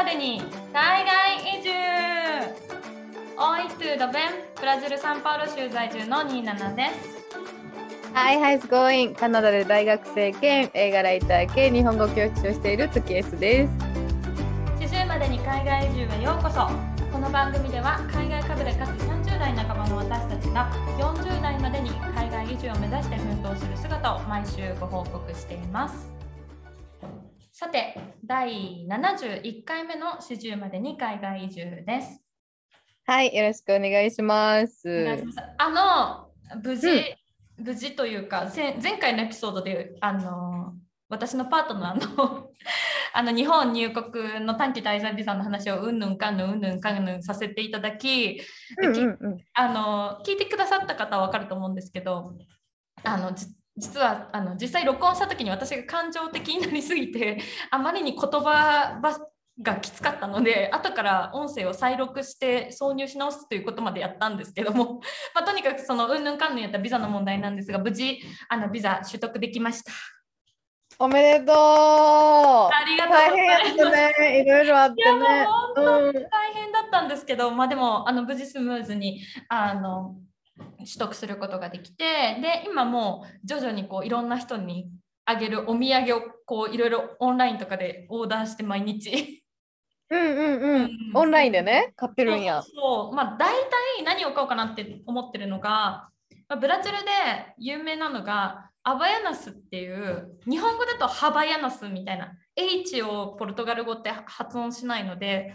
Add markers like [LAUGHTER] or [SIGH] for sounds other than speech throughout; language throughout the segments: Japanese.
までに海外移住。Oi to the Ben ブラジル・サンパウロ州在住のニーナナです。Hi, how's going? カナダで大学生兼映画ライター兼日本語教師をしている月 S です。40までに海外移住へようこそ。この番組では海外かぶれかつ30代半ばの私たちが40代までに海外移住を目指して奮闘する姿を毎週ご報告していますさて第71回目の40までに海外移住です。はい、よろしくお願いします。あの無事、無事というか前前回のエピソードであの私のパートナーのあの日本入国の短期滞在ビザの話をうんぬんかんぬんうんぬんかんぬんさせていただき、うんきうんうん。あの聞いてくださった方は分かると思うんですけどあのじ実はあの実際録音した時に私が感情的になりすぎて [LAUGHS] あまりに言葉ばがきつかったので [LAUGHS] 後から音声を再録して挿入し直すということまでやったんですけども、[LAUGHS] まあ、とにかくそのうんぬんかんぬんやったビザの問題なんですが無事あのビザ取得できました。おめでとうありがとう大変や。ったね。いろいろあっていやもうね。本当大変だったんですけど、まあでもあの無事スムーズにあの取得することができて、で今もう徐々にこういろんな人にあげるお土産をこういろいろオンラインとかでオーダーして毎日。うんうんううんん。オンラインでね、買ってるんやそう。そうまあ大体何を買おうかなって思ってるのが、まあ、ブラジルで有名なのがアバヤナスっていう日本語だとハバヤナスみたいな H をポルトガル語って発音しないので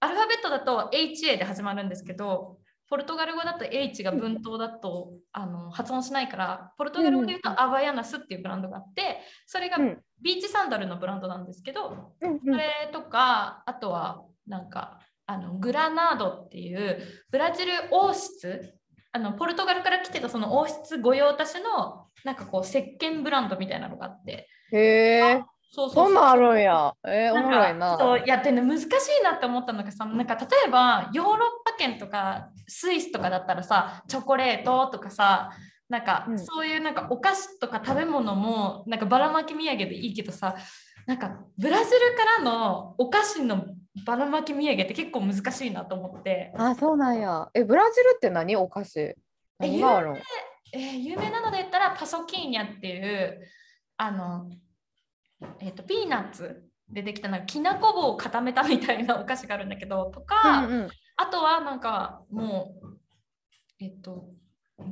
アルファベットだと HA で始まるんですけどポルトガル語だと H が文頭だとあの発音しないからポルトガル語で言うとアバヤナスっていうブランドがあってそれがうん。ビーチサンダルのブランドなんですけどそれとか、あとはなんかあのグラナードっていうブラジル王室あのポルトガルから来てたその王室御用達のなんかこう石鹸ブランドみたいなのがあって。へえ、そうそうそんなんあるんや？えー、おもろいな。かそうやってね難しいなって思ったのがさなんか例えばヨーロッパ圏とかスイスとかだったらさチョコレートとかさなんかうんそういうなんかお菓子とか食べ物もなんかばらまき土産でいいけどさなんかブラジルからのお菓子のばらまき土産って結構難しいなと思って、あ、そうなんや。え、ブラジルって何？お菓子何があるん？えー有名なので言ったらパソキーニャっていうあの、えー、とピーナッツでできたなんかきなこ棒を固めたみたいなお菓子があるんだけどとか、うんうん。あとはなんかもうえっ、と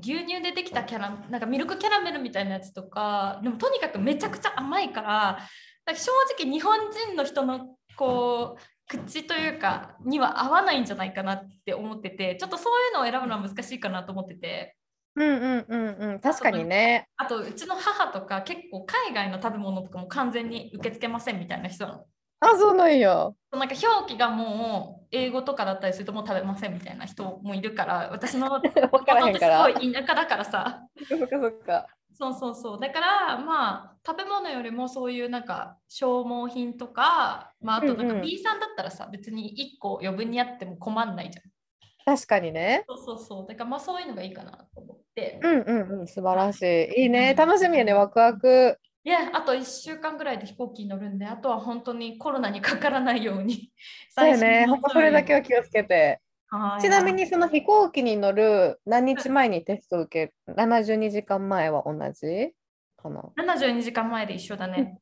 牛乳でできたキャラなんかミルクキャラメルみたいなやつとかでもとにかくめちゃくちゃ甘いからか正直日本人の人のこう口というかには合わないんじゃないかなって思っててちょっとそういうのを選ぶのは難しいかなと思っててうんうんうんうん。確かにね。あとうちの母とか結構海外の食べ物とかも完全に受け付けませんみたいな人なの。あ、そうなんや。なんか表記がもう英語とかだったりするともう食べませんみたいな人もいるから私のわからんから。すごい田舎だからさそっかそっか。そうそうそうだからまあ食べ物よりもそういうなんか消耗品とか、まあ、あとなんか B さんだったらさ、別に1個余分にあっても困んないじゃん確かにね。そうそうそうだからまあそういうのがいいかなと思って、うんうんうん。素晴らしい。いいね。楽しみやね。ワクワク。いやあと1週間ぐらいで飛行機に乗るんであとは本当にコロナにかからないように [LAUGHS] そうやね。のほんとそれだけは気をつけて。はいちなみにその飛行機に乗る何日前にテストを受ける72時間前は同じかな？72時間前で一緒だね。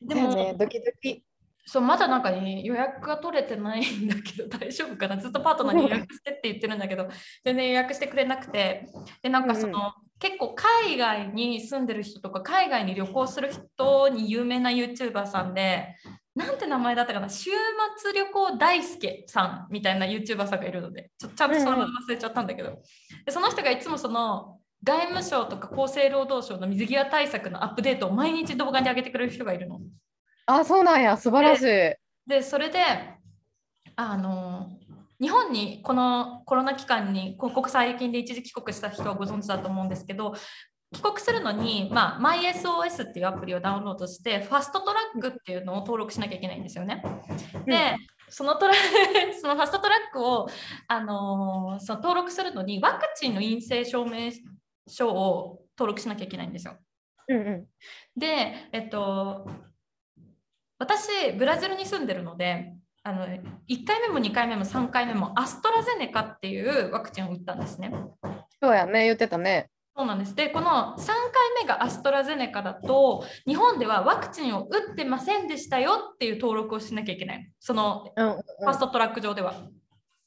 でも、ね、ドキドキ。そうまだなんか、ね、予約が取れてないんだけど大丈夫かな？ずっとパートナーに予約してって言ってるんだけど全然予約してくれなくて。でなんかその、結構海外に住んでる人とか海外に旅行する人に有名な YouTuber さんでなんて名前だったかな？週末旅行大輔さんみたいな YouTuber さんがいるのでちょちゃんとそのまま忘れちゃったんだけど、でその人がいつもその外務省とか厚生労働省の水際対策のアップデートを毎日動画に上げてくれる人がいるの。あ、そうなんや。素晴らしい。でそれであの日本にこのコロナ期間にこ国際金で一時帰国した人はご存知だと思うんですけど帰国するのに、まあ、MySOS っていうアプリをダウンロードしてファストトラックっていうのを登録しなきゃいけないんですよね。でそのトラ [LAUGHS] そのファストトラックを、あのーその登録するのにワクチンの陰性証明書を登録しなきゃいけないんですよ。うんうんで、えっと、私ブラジルに住んでるのであの1回目も2回目も3回目もアストラゼネカっていうワクチンを打ったんですね。そうやね、言ってたね。そうなんですでこの3回目がアストラゼネカだと日本ではワクチンを打ってませんでしたよっていう登録をしなきゃいけないそのファストトラック上では。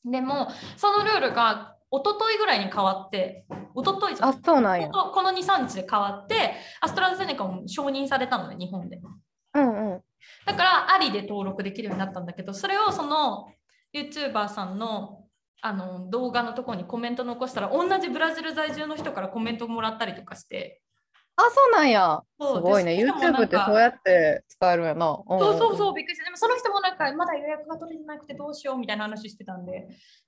でもそのルールが一昨日ぐらいに変わって一昨日じゃあん、そうなんや。この23日で変わってアストラゼネカも承認されたのね日本で。だからありで登録できるようになったんだけどそれをその YouTuber さんのあの動画のところにコメント残したら同じブラジル在住の人からコメントもらったりとかしてあ、そうなんや。すごいね。YouTube かってそうやって使えるんやな。そうそうそううびっくりしたでもその人もなんかまだ予約が取れてなくてどうしようみたいな話してたんで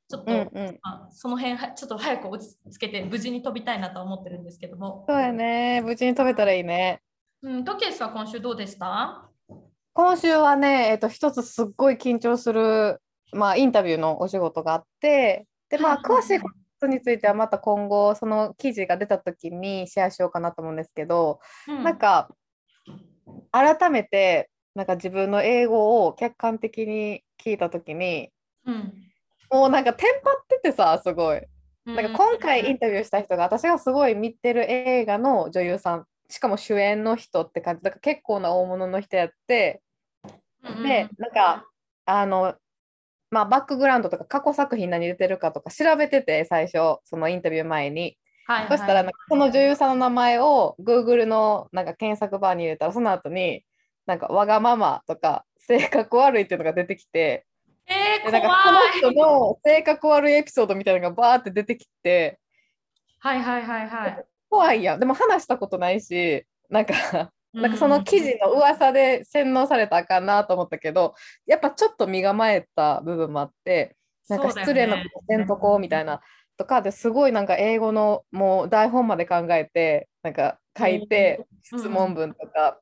ちょっと、ん。うんうん。まあその辺はちょっと早く落ち着けて無事に飛びたいなとは思ってるんですけどもそうやね。無事に飛べたらいいね。うんトキエスは今週どうでした？今週はね、えっと、一つすっごい緊張する、まあ、インタビューのお仕事があって、で、まあ、詳しいことについてはまた今後、その記事が出た時にシェアしようかなと思うんですけど、うん。なんか、改めて、なんか自分の英語を客観的に聞いた時に、うん。もうなんかテンパっててさ、すごい。うん。なんか今回インタビューした人が私がすごい見てる映画の女優さんしかも主演の人って感じ。だから結構な大物の人やってうんでなんかあのまあバックグラウンドとか過去作品何出てるかとか調べてて最初そのインタビュー前に。はいはい。そしたらなんかその女優さんの名前を Google のなんか検索バーに入れたらその後になんかわがままとか性格悪いっていうのが出てきて。えー、でなんかその人の性格悪いエピソードみたいなのがバーって出てきて。はいはいはいはい。怖いやん。でも話したことないしなんかなんかそうんの記事の噂で洗脳されたらあかんなと思ったけどやっぱちょっと身構えた部分もあってなんか失礼なねことせんとこみたいなとかですごいなんか英語のもう台本まで考えてなんか書いてうん。質問文とか。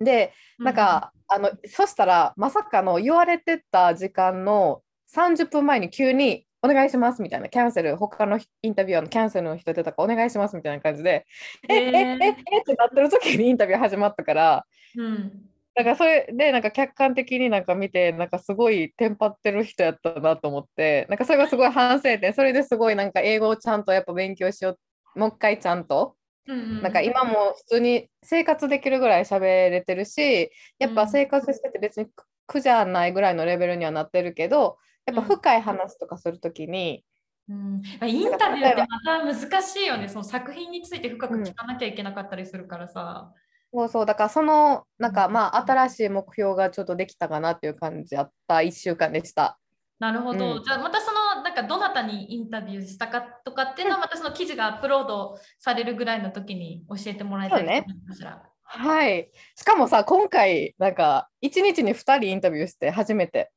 でなんか、あのそしたらまさかの言われてた時間の30分前に急に「お願いします」みたいな。キャンセル他のインタビュアーのキャンセルの人出たから「お願いします」みたいな感じで「えええええってなってる時にインタビュー始まったから。うん、だからそれでなんか客観的になんか見てなんかすごいテンパってる人やったなと思って。なんかそれがすごい反省点。それですごいなんか英語をちゃんとやっぱ勉強しよう。もう一回ちゃんと。なんか今も普通に生活できるぐらい喋れてるしやっぱ生活してて別に苦苦じゃないぐらいのレベルにはなってるけどやっぱ深い話とかするときに、うん、インタビューってまた難しいよね。その作品について深く聞かなきゃいけなかったりするからさ。そうそうだからそのなんかまあ新しい目標がちょっとできたかなっていう感じあった1週間でした。なるほど。うんじゃあまたそのなんかどなたにインタビューしたかとかっていうのはまたその記事がアップロードされるぐらいの時に教えてもらいたいそうねかしら。はい。しかもさ今回なんか1日に2人インタビューして初めて。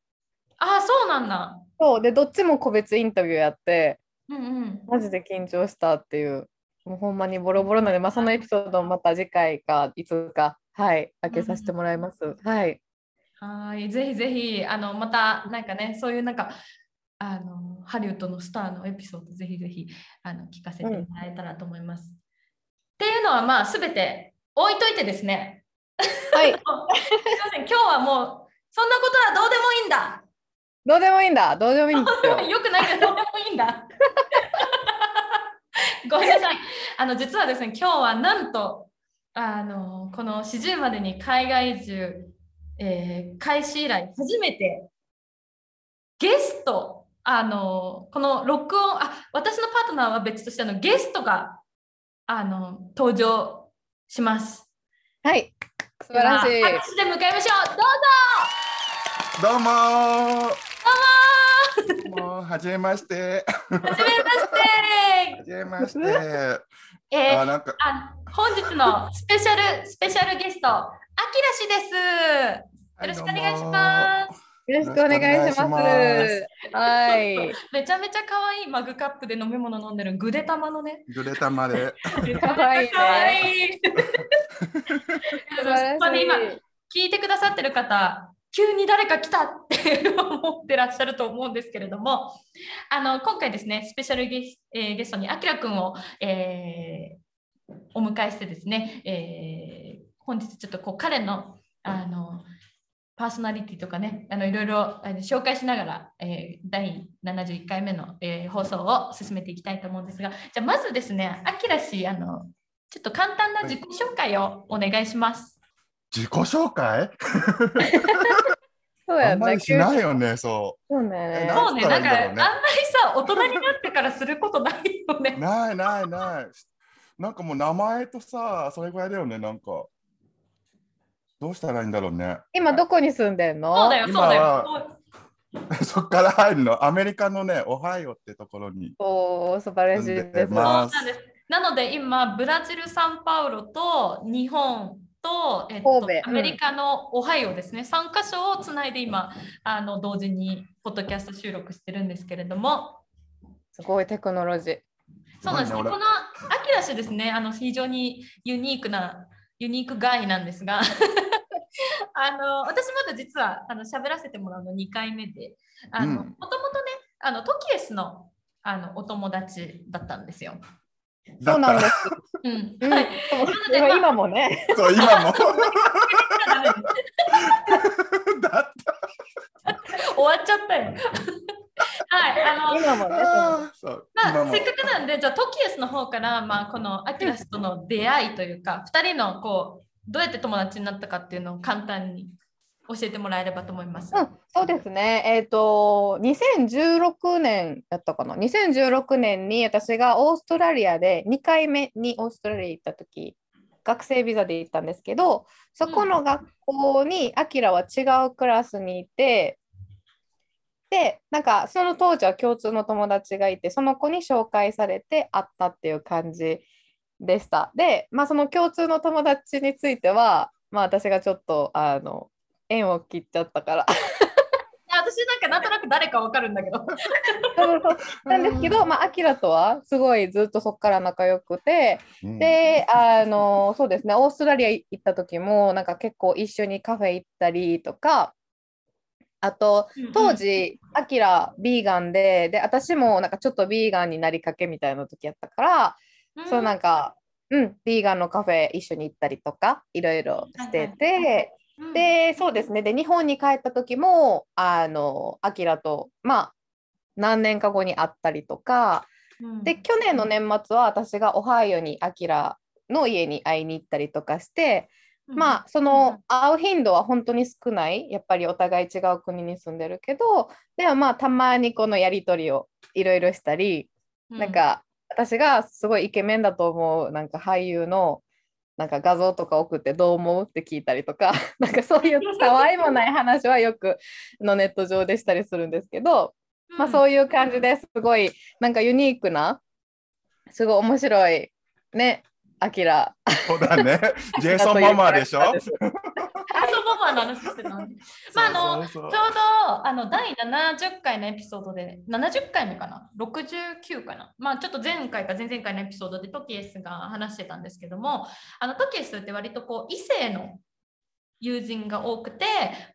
ああ、そうなんだ。そうでどっちも個別インタビューやってうんうん。マジで緊張したっていうもうほんまにボロボロなので、まあ、そのエピソードもまた次回かいつかはい開けさせてもらいます。はい。はい、ぜひぜひ、あの、また、なんかね、そういうなんか、あの、ハリウッドのスターのエピソード、ぜひぜひ、あの、聞かせてもらえたらと思います。っていうのは、まあ、すべて置いといてですね。はい。[LAUGHS] すいません、今日はもう、そんなことはどうでもいいんだ。どうでもいいんだ。どうでもいいんですよ。[LAUGHS] よくないけど、どうでもいいんだ。[LAUGHS] ごめんなさい。あの、実はですね、今日はなんと、あの、この四十までに海外移住、えー開始以来初めてゲスト、あの、この録音、あ、私のパートナーは別としてあのゲストが、あの、登場します。はい。素晴らしい。拍手で迎えましょう。どうぞどうもーどうももうはじめまして。ーはじめましてはじめまして。えーあ、なんか、あ本日のスペシャルスペシャルゲスト、あきらしです。よろしくお願いします。よろしくお願いします。はい。めちゃめちゃ可愛いマグカップで飲み物飲んでるぐでたまのね。ぐれたまで。かわいいね [LAUGHS] 可愛い。[LAUGHS] 今い。聞いてくださってる方、急に誰か来たって思ってらっしゃると思うんですけれども、あの今回ですね、スペシャルゲス,、えゲストにあきらくんを、えーお迎えしてですね、えー本日ちょっとこう彼のあのパーソナリティとかね、あのいろいろ紹介しながら、えー第71回目の、え放送を進めていきたいと思うんですが、じゃあまずですね、あきら氏、あのちょっと簡単な自己紹介をお願いします。自己紹介？[LAUGHS] そうやんまり。しないよね、そそうねえ。そうね、なんかあんまりさ、大人になってからすることないよう。ね。[LAUGHS] ないないない。なんかもう名前とさ、それぐらいだよね、なんか。どうしたらいいんだろうね。今どこに住んでんの？そうだよ、そうだ今よ。[LAUGHS] そっから入るの。アメリカのね、オハイオってところに。おー素晴らしいですそうなんです。なので今、ブラジル・サンパウロと日本と、えっと神戸。アメリカのオハイオですね、3カ所をつないで今あの、同時にポッドキャスト収録してるんですけれども、すごいテクノロジー。そうなんです。ね、このアキラ氏ですね、あの非常にユニークな、ユニークガイなんですが、[LAUGHS] あの私まだ実はあの喋らせてもらうの2回目で、もともとね、あのトキエスのあのお友達だったんですよ。そうなんです。うんうんはい、今今もね。そう、今も。[LAUGHS] だっ終わっちゃったよ。はい、あの、今もね。た。そう、まあ、せっかくなんで、じゃあ、トキエスの方から、まあ、このアキラスとの出会いというか、2人のこう、どうやって友達になったかっていうのを簡単に教えてもらえればと思います。うん、そうですね。えっ、と、2016年やったかな？2016年に私がオーストラリアで2回目にオーストラリア行った時、学生ビザで行ったんですけど、そこの学校にアキラは違うクラスにいて、で、なんかその当時は共通の友達がいて、その子に紹介されて会ったっていう感じでした。で、まあその共通の友達については、まあ私がちょっとあの縁を切っちゃったから。私なんかなんとなく誰かわかるんだけど。なんですけど、まあ、アキラとはすごいずっとそこから仲良くて、うん。で、あの、そうですね、オーストラリア行った時も、なんか結構一緒にカフェ行ったりとか、あと、当時、アキラ、ビーガンで、で、私もなんかちょっとビーガンになりかけみたいな時やったから、うん、そうなんか、うん、ビーガンのカフェ一緒に行ったりとか、いろいろしてはいはいて、うん、で、そうですね。で、日本に帰った時も、あの、アキラと、まあ、何年か後に会ったりとか、うん、で、去年の年末は私がオハイオにアキラの家に会いに行ったりとかして、まあ、その会う頻度は本当に少ない。やっぱりお互い違う国に住んでるけど、でもまあ、たまにこのやりとりをいろいろしたり、うん、なんか、私がすごいイケメンだと思う、なんか俳優の、なんか画像とか送ってどう思うって聞いたりとか、[LAUGHS] なんかそういうたわいもない話はよくのネット上でしたりするんですけど、うん、まあそういう感じですごいなんかユニークな、すごい面白いね、アキラ。そうだね。[LAUGHS] ジェイソンママでしょ？というキャラクターです [LAUGHS] あそうママの話してたの。まああのちょうどあの第70回のエピソードで、70回目かな ?69 かな？まあちょっと前回か前々回のエピソードでトキエスが話してたんですけども、あのトキエスって割とこう異性の友人が多くて、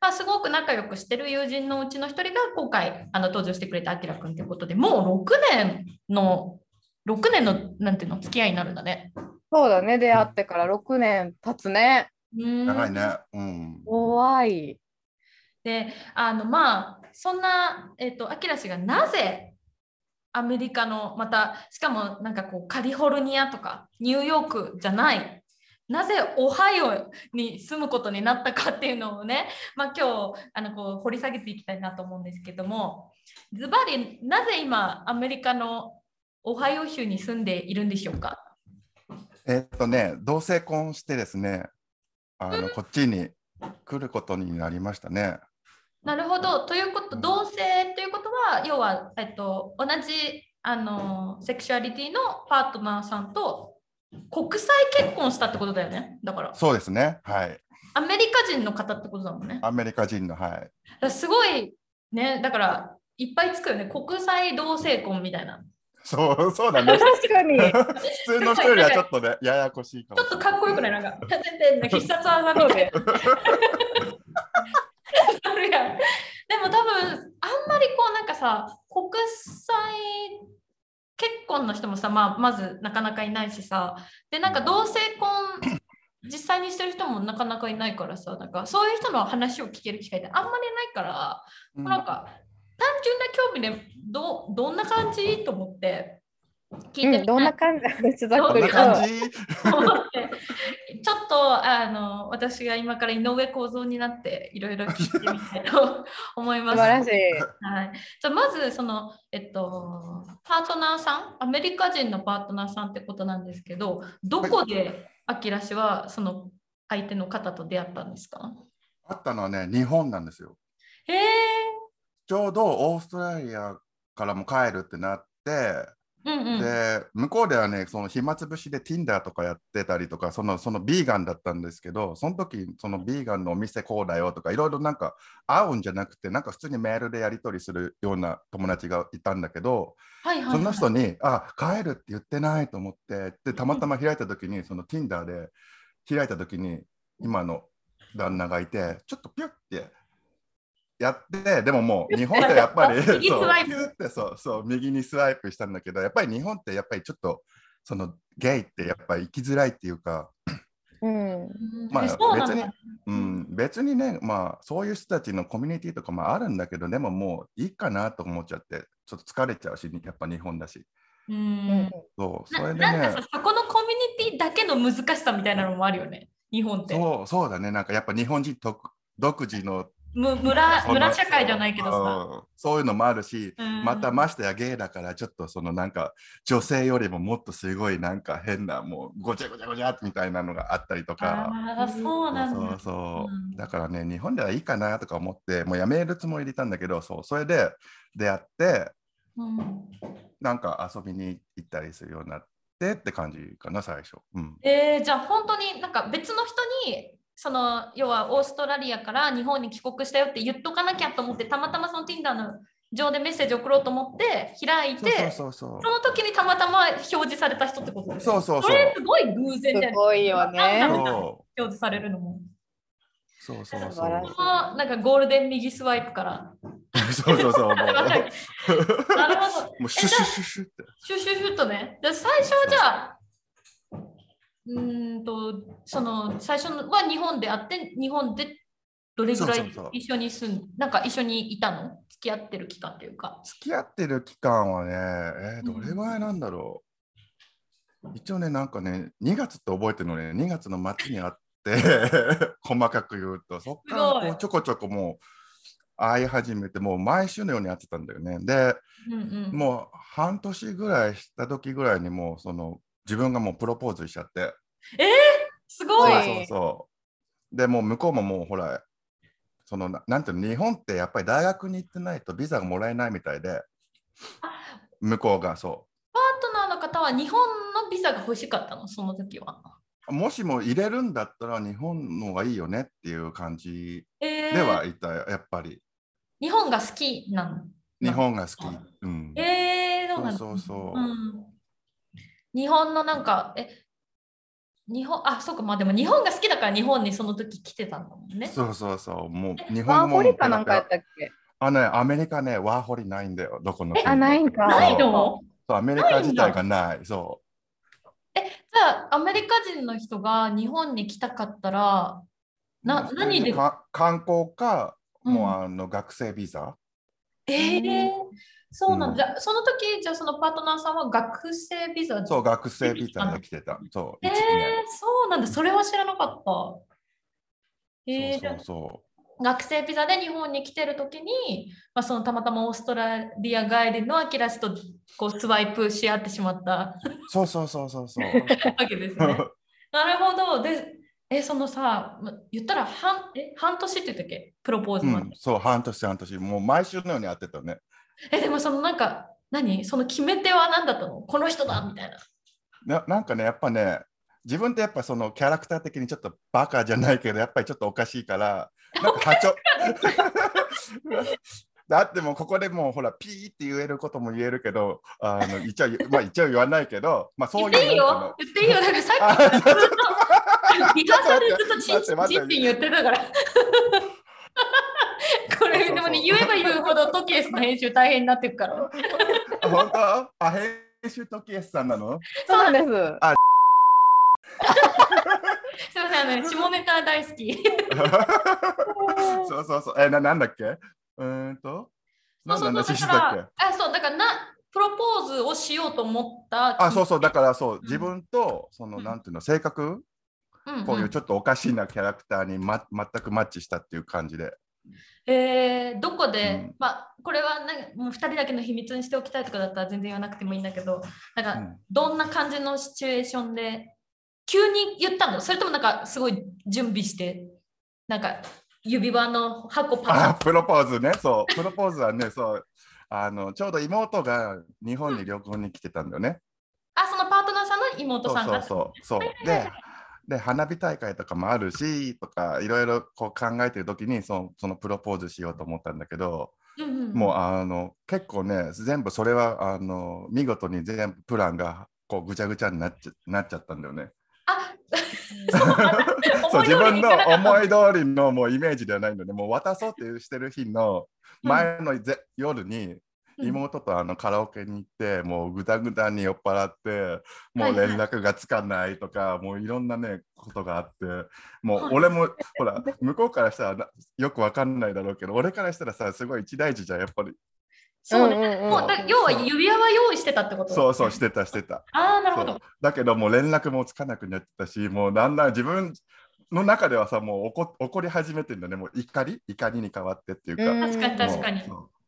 まあ、すごく仲良くしてる友人のうちの一人が今回あの登場してくれたあきらくんってことでもう6年の6年のなんていうの付き合いになるんだね。そうだね、出会ってから6年経つね。長いね。うん。怖い。であのまあそんなえっ、とアキラ氏がなぜアメリカのまたしかもなんかこうカリフォルニアとかニューヨークじゃないなぜオハイオに住むことになったかっていうのをね、まあ、今日あのこう掘り下げていきたいなと思うんですけどもズバリなぜ今アメリカのオハイオ州に住んでいるんでしょうか？えっとね、同性婚してですね、あのこっちに来ることになりましたね。なるほど。ということ、同性ということは、要は、えっと、同じあのセクシュアリティのパートナーさんと国際結婚したってことだよね？だから、そうですね。はい。アメリカ人の方ってことだもんね。アメリカ人の、はい。らすごいね、だから、いっぱいつくよね。国際同性婚みたいな。そう、そうだね。確かに。普通の人よりはちょっとね、ややこしいかも。ちょっとかっこよくない？なんか、全然必殺技みたいな。あるやん。でも多分、あんまりこうなんかさ、国際結婚の人もさ、まあ、まずなかなかいないしさ、で、なんか同性婚実際にしてる人もなかなかいないからさなんかそういう人の話を聞ける機会ってあんまりないから、うんなんか単純な興味でどどんな感じ？と思って聞いてみたい。うん、どんな感じ？ざっこんなくり。感じとちょっとあの私が今から井上構造になっていろいろ聞いてみたいと [LAUGHS] 思いうんます。素晴らしい。はい、じゃあまずその、えっと、パートナーさん？アメリカ人のパートナーさんってことなんですけどどこでアキラ氏はその相手の方と出会ったんですか？あったのはね、日本なんですよ。へえちょうどオーストラリアからも帰るってなって、うんうん。で向こうではねその暇つぶしで Tinder とかやってたりとかそのそのビーガンだったんですけどその時そのビーガンのお店こうだよとかいろいろなんか会うんじゃなくてなんか普通にメールでやり取りするような友達がいたんだけどはいはいはい、その人にあ帰るって言ってないと思ってでたまたま開いた時にその Tinder で開いた時に今の旦那がいてちょっとピュッてやってでももう日本ってやっぱりそう [LAUGHS] 右スワイプ。ピュッてそうそう右にスワイプしたんだけどやっぱり日本ってやっぱりちょっとそのゲイってやっぱり生きづらいっていうか、うん。うんまあ別にうん、別にねまあそういう人たちのコミュニティとかもあるんだけどでももういいかなと思っちゃってちょっと疲れちゃうしやっぱ日本だし。ううん。ん。そうそなれでね。なんかさそこのコミュニティだけの難しさみたいなのもあるよね日本って。そうそうだね。なんかやっぱ日本人独独自のむ村村社会じゃないけどさ、うん。そういうのもあるし、うん。またましてやゲイだからちょっとそのなんか女性よりももっとすごいなんか変なもうごちゃごちゃごちゃみたいなのがあったりとか。そうなんだ。そうそう、うん。だからね日本ではいいかなとか思ってもうやめるつもりでいたんだけどそうそれで出会ってうん。なんか遊びに行ったりするようになってって感じかな最初、うん、えー、じゃあ本当になんか別の人にその要はオーストラリアから日本に帰国したよって言っとかなきゃと思ってたまたまその Tinder の上でメッセージ送ろうと思って開いてそうそうそうその時にたまたま表示された人ってことですそうそうそうこれすごい偶然だよねすごいよね表示されるのも。そうそうそうなんかゴールデン右スワイプから。そうそうそう [LAUGHS] なるほど。もうシュシュシュシュってシュシュシュッとね。で最初はじゃあ、うーんと、その最初は日本であって、日本でどれぐらい一緒に住んなんか一緒にいたの？付き合ってる期間っていうか。付き合ってる期間はね、えーどれぐらいなんだろう。一応ね、なんかね、2月って覚えてるのね、2月の末にあって、[LAUGHS] 細かく言うと、そっからこうちょこちょこもう会い始めて、もう毎週のように会ってたんだよね。で、うんうん、もう半年ぐらいした時ぐらいにもうその自分がもうプロポーズしちゃって、すごい。はいそうそう。でもう向こうももうほら、そのななんていうの、日本ってやっぱり大学に行ってないとビザがもらえないみたいで、向こうがそパートナーの方は日本のビザが欲しかったの、その時は。う。もしも入れるんだったら日本の方がいいよねっていう感じえーではいたよ、やっぱり。日本が好きなの。日本が好き。うん。えー。そうそうそううん日本のなんか、え、日本、あ、そうか、まあでも日本が好きだから日本にその時来てたんだもんね。そうそうそう。もう日ワー本語もホリかなんかやったっけ？あのね、アメリカね、ワーホリないんだよ、どこの。あ、ないんか。ないの？そう、アメリカ自体がない。そじゃあ、アメリカ人の人が日本に来たかったら、う。な何でか観光か、うんもうあの学生ビザ？えー、そうなんうんだ。じゃあその時、じゃあそのパートナーさんは学生ビザそう、学生ビザで来てた。そう、えーそうなんだ。それは知らなかった。えー、そうそうそ学生ビザで日本に来てる時に、まあ、そのたまたまオーストラリア帰りのアキラ氏とこうスワイプし合ってしまったう。そうそうそうそうそう。[LAUGHS] わけですね。なるほど。で、え、そのさ、ま言ったら半え半年って言ったっけ？プロポーズまで。うん、そう、半年半年。もう毎週のように会ってたね。え、でもそのなんか、何？その決め手は何だったの？この人だみたいな。ななんかね、やっぱね、自分ってやっぱそのキャラクター的にちょっとバカじゃないけど、やっぱりちょっとおかしいから、なんか波長。[LAUGHS] だってもうここでもうほらピーって言えることも言えるけど、あの一応、まあ、一応言わないけど、まあそういう言っていいよ言っていいよ。なんかさあっきからずっと、リハーサルでずっとチンチンチンチン言ってたから。[LAUGHS] これでもね、言えば言うほどトキエスの編集大変になってくから。あ本当？あ、編集時 S さんなの？そうなんです。[LAUGHS] すみません、あなのよ。下ネタ大好き。[LAUGHS] そうそうそう。え、ななんだっけ？うーんと？何の話してたっけ？あ、そう、だからな、プロポーズをしようと思った。あ、そうそう。だからそう、ん自分と、その、うんなんていうの、性格、うんうんこういうちょっとおかしなキャラクターに、ま、全くマッチしたっていう感じで。えー、どこで、うんまあ、これはなんかもう2人だけの秘密にしておきたいとかだったら全然言わなくてもいいんだけど、なんか、うんどんな感じのシチュエーションで、急に言ったの？それともなんかすごい準備して、なんか指輪の箱パプロポーズね。そう、プロポーズはね、そう。あのちょうど妹が日本に旅行に来てたんだよね。あ、そのパートナーさんの妹そうそうさんが。そうそう。で、で花火大会とかもあるしとかいろいろこう考えてる時にそのそのプロポーズしようと思ったんだけど、うんうん、もうあの結構ね全部それはあの見事に全部プランがこうぐちゃぐちゃになっちゃなっちゃったんだよね。あ [LAUGHS] そう自分の思い通りのもうイメージではないのでもう渡そうってしてる日の前のぜ、夜に妹とあのカラオケに行って、もうぐだぐだに酔っ払ってもう連絡がつかないとか、もういろんなねことがあってもう俺も、ほら向こうからしたらなよくわかんないだろうけど俺からしたらさすごい一大事じゃんやっぱり。そうね、うんうんうん。もうだ要は指輪は用意してたってこと？そうそうしてたしてた。ああ、なるほど。だけどもう連絡もつかなくなってたしもうだんだん自分の中ではさもう怒怒り始めてるんだね。もう怒り？怒りに変わってっていうか、うん。確かに確かに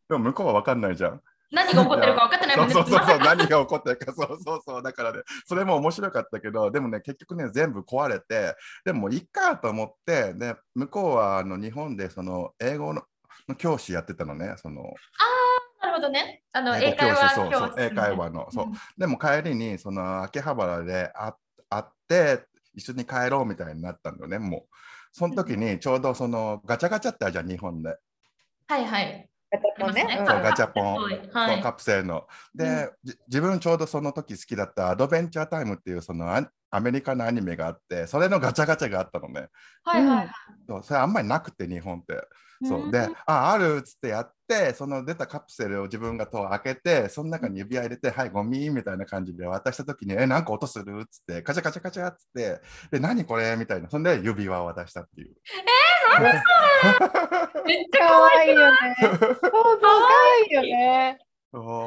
でも向こうは分かんないじゃん。何が起こってるか分かってないもんね。そうそうそう何が起こってるか、そうそうそう、だからね、それも面白かったけど、でもね、結局ね、全部壊れて、でもいいかと思って、で向こうはあの日本でその英語のの教師やってたのね、そのなるほどね。あの、英会話そうそう英会話の、そう。でも帰りにその秋葉原で会会って、一緒に帰ろうみたいになったんだよね、もう。その時にちょうどそのガチャガチャってあるじゃん、日本で。はいはい。もねそうガチャポンはカプセルの。で、じ自分ちょうどその時好きだったアドベンチャータイムっていうそのアアメリカのアニメがあって、それのガチャガチャがあったのね。はいはい。そうそれあんまりなくて、日本って。そううんで、あ、あるっつってやって、その出たカプセルを自分がと開けて、その中に指輪入れて、はい、ゴミみたいな感じで渡した時に、え、なんか音するっつって、カチャカチャカチャっつって、で、何これみたいな。そんで指輪を渡したっていう。めっちゃかわい？いよね。そうそう、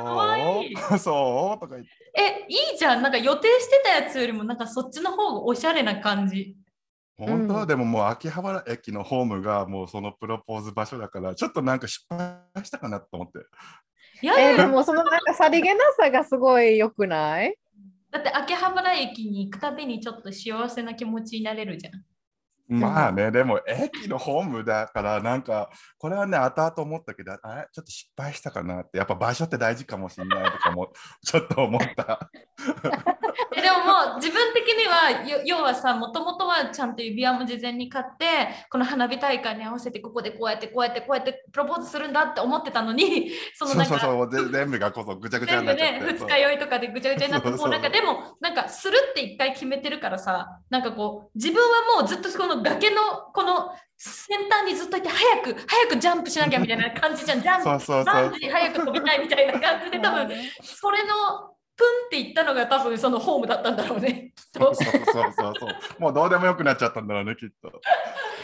かわいいよね。[LAUGHS] そう？とか言って。え、いいじゃん。なんか予定してたやつよりも、なんかそっちの方がおしゃれな感じ。本当、うんでももう秋葉原駅のホームがもうそのプロポーズ場所だからちょっとなんか失敗したかなと思っていやいやえーでもそのなんかさりげなさがすごい良くない？だって秋葉原駅に行くたびにちょっと幸せな気持ちになれるじゃん。まあねでも駅のホームだからなんかこれはね後々思ったけどあれ？ちょっと失敗したかなって。やっぱ場所って大事かもしれないとかも [LAUGHS] ちょっと思った。[LAUGHS] えでももう自分的にはよ要はさもともとはちゃんと指輪も事前に買ってこの花火大会に合わせてここでこうやってこうやってこうやってプロポーズするんだって思ってたのに [LAUGHS] そのそうなんかそうそうぜ全部がこそぐちゃぐちゃ全部になっちゃって、ねそう二日酔いとかでぐちゃぐちゃになってそうそう。もうなんかでもなんかするって一回決めてるからさなんかこう自分はもうずっとこの崖のこの先端にずっといて早く早くジャンプしなきゃみたいな感じじゃん。ジャンプ。そうそうそう。早く飛びたいみたいな感じで多分それのプンっていったのが多分そのホームだったんだろうね。きっと。そうそうそうそう。もうどうでもよくなっちゃったんだろうねきっと。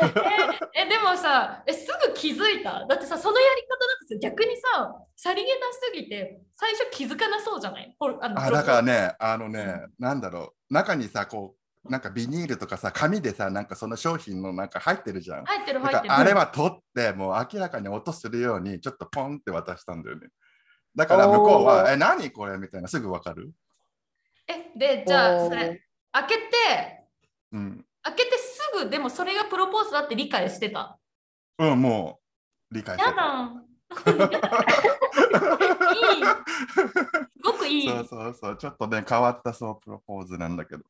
[LAUGHS] えでもさえすぐ気づいた？だってさそのやり方だとさ逆にささりげなすぎて最初気づかなそうじゃない？ほあのあだからね、あのね、なんだろう、中にさ、こう、なんかビニールとかさ、紙でさ、なんかその商品のなんか入ってるじゃん。入ってるだ入ってる。あれは取って、もう明らかに音するように、ちょっとポンって渡したんだよね。だから向こうおは、ーえ、何これみたいな、すぐわかるえでじゃあそれ開けてうん。開けてすぐでもそれがプロポーズだって理解してた。うん、もう、理解してやた。だ。[LAUGHS] いい。すごくいい。そうそうそう、ちょっとね、変わったそう、プロポーズなんだけど。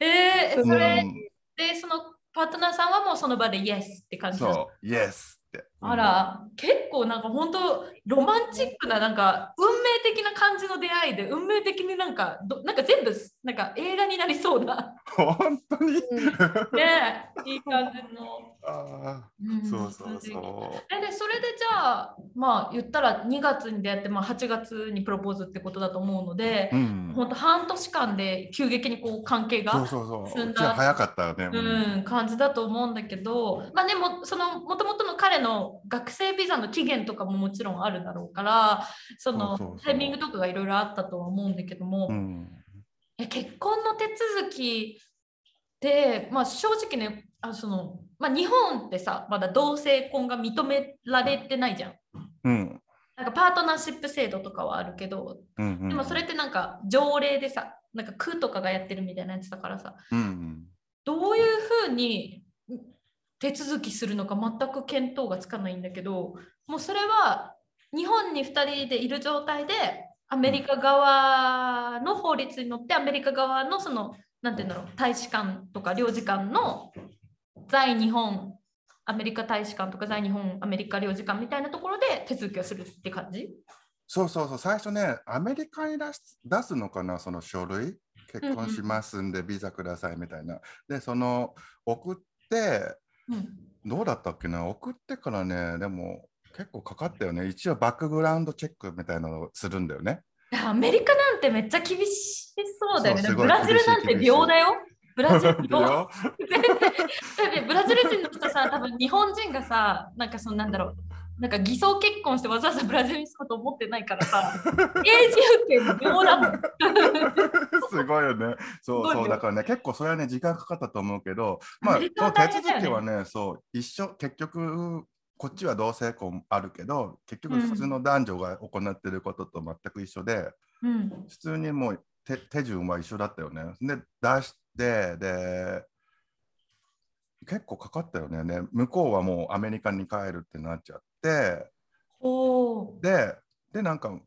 えー、うん。それうんでそのパートナーさんはもうその場でイエスって感じそう、イエスって。あら、結構なんか本当ロマンチックななんか運命的な感じの出会いで運命的になんかどなんか全部なんか映画になりそうな本当に、ねいい感じの。あうんーそうそうそえでそれでじゃあまあ言ったら2月に出会って、まあ、8月にプロポーズってことだと思うのでう。う、ん。本当半年間で急激にこう関係がそうそうそう。進んだ早かったよね。うん、感じだと思うんだけど、まあでも、その、もともとの彼の学生ビザの期限とかももちろんあるだろうから、そのタイミングとかがいろいろあったとは思うんだけども、う結婚の手続きって、まあ正直ね、あその、まあ日本ってさ、まだ同性婚が認められてないじゃん。うん。なんかパートナーシップ制度とかはあるけど、うん。うん。でもそれってなんか条例でさ、なんか区とかがやってるみたいなやつだからさ、うん。どういうふうに手続きするのか全く見当がつかないんだけどもうそれは日本に2人でいる状態でアメリカ側の法律に乗ってアメリカ側のそのなんていうんだろう大使館とか領事館の在日本アメリカ大使館とか在日本アメリカ領事館みたいなところで手続きをするって感じ？そうそうそう。最初ね、アメリカに出す出すのかな、その書類？結婚しますんで、ビザくださいみたいな。で、その送って、うんどうだったっけな、送ってからね、でも結構かかったよね。一応バックグラウンドチェックみたいなのをするんだよね。アメリカなんてめっちゃ厳しそうだよね。ブラジルなんて秒だよ。ブラジル [LAUGHS] ブラジル人の人さ、多分日本人がさ、なんかそのなんだろう、なんか偽装結婚してわざわざブラジルに住むと思ってないからさ、永住権秒だもん。[LAUGHS] すごいよね。そうそうだからね、結構それはね、時間かかったと思うけど、まあ、アメリカはその手続きはね、そう、一緒、結局、こっちは同性婚あるけど、結局普通の男女が行ってることと全く一緒で、うん。普通にもう手手順は一緒だったよね。で、出して、で、結構かかったよね。ね向こうはもうアメリカに帰るってなっちゃって、で、で、なんか、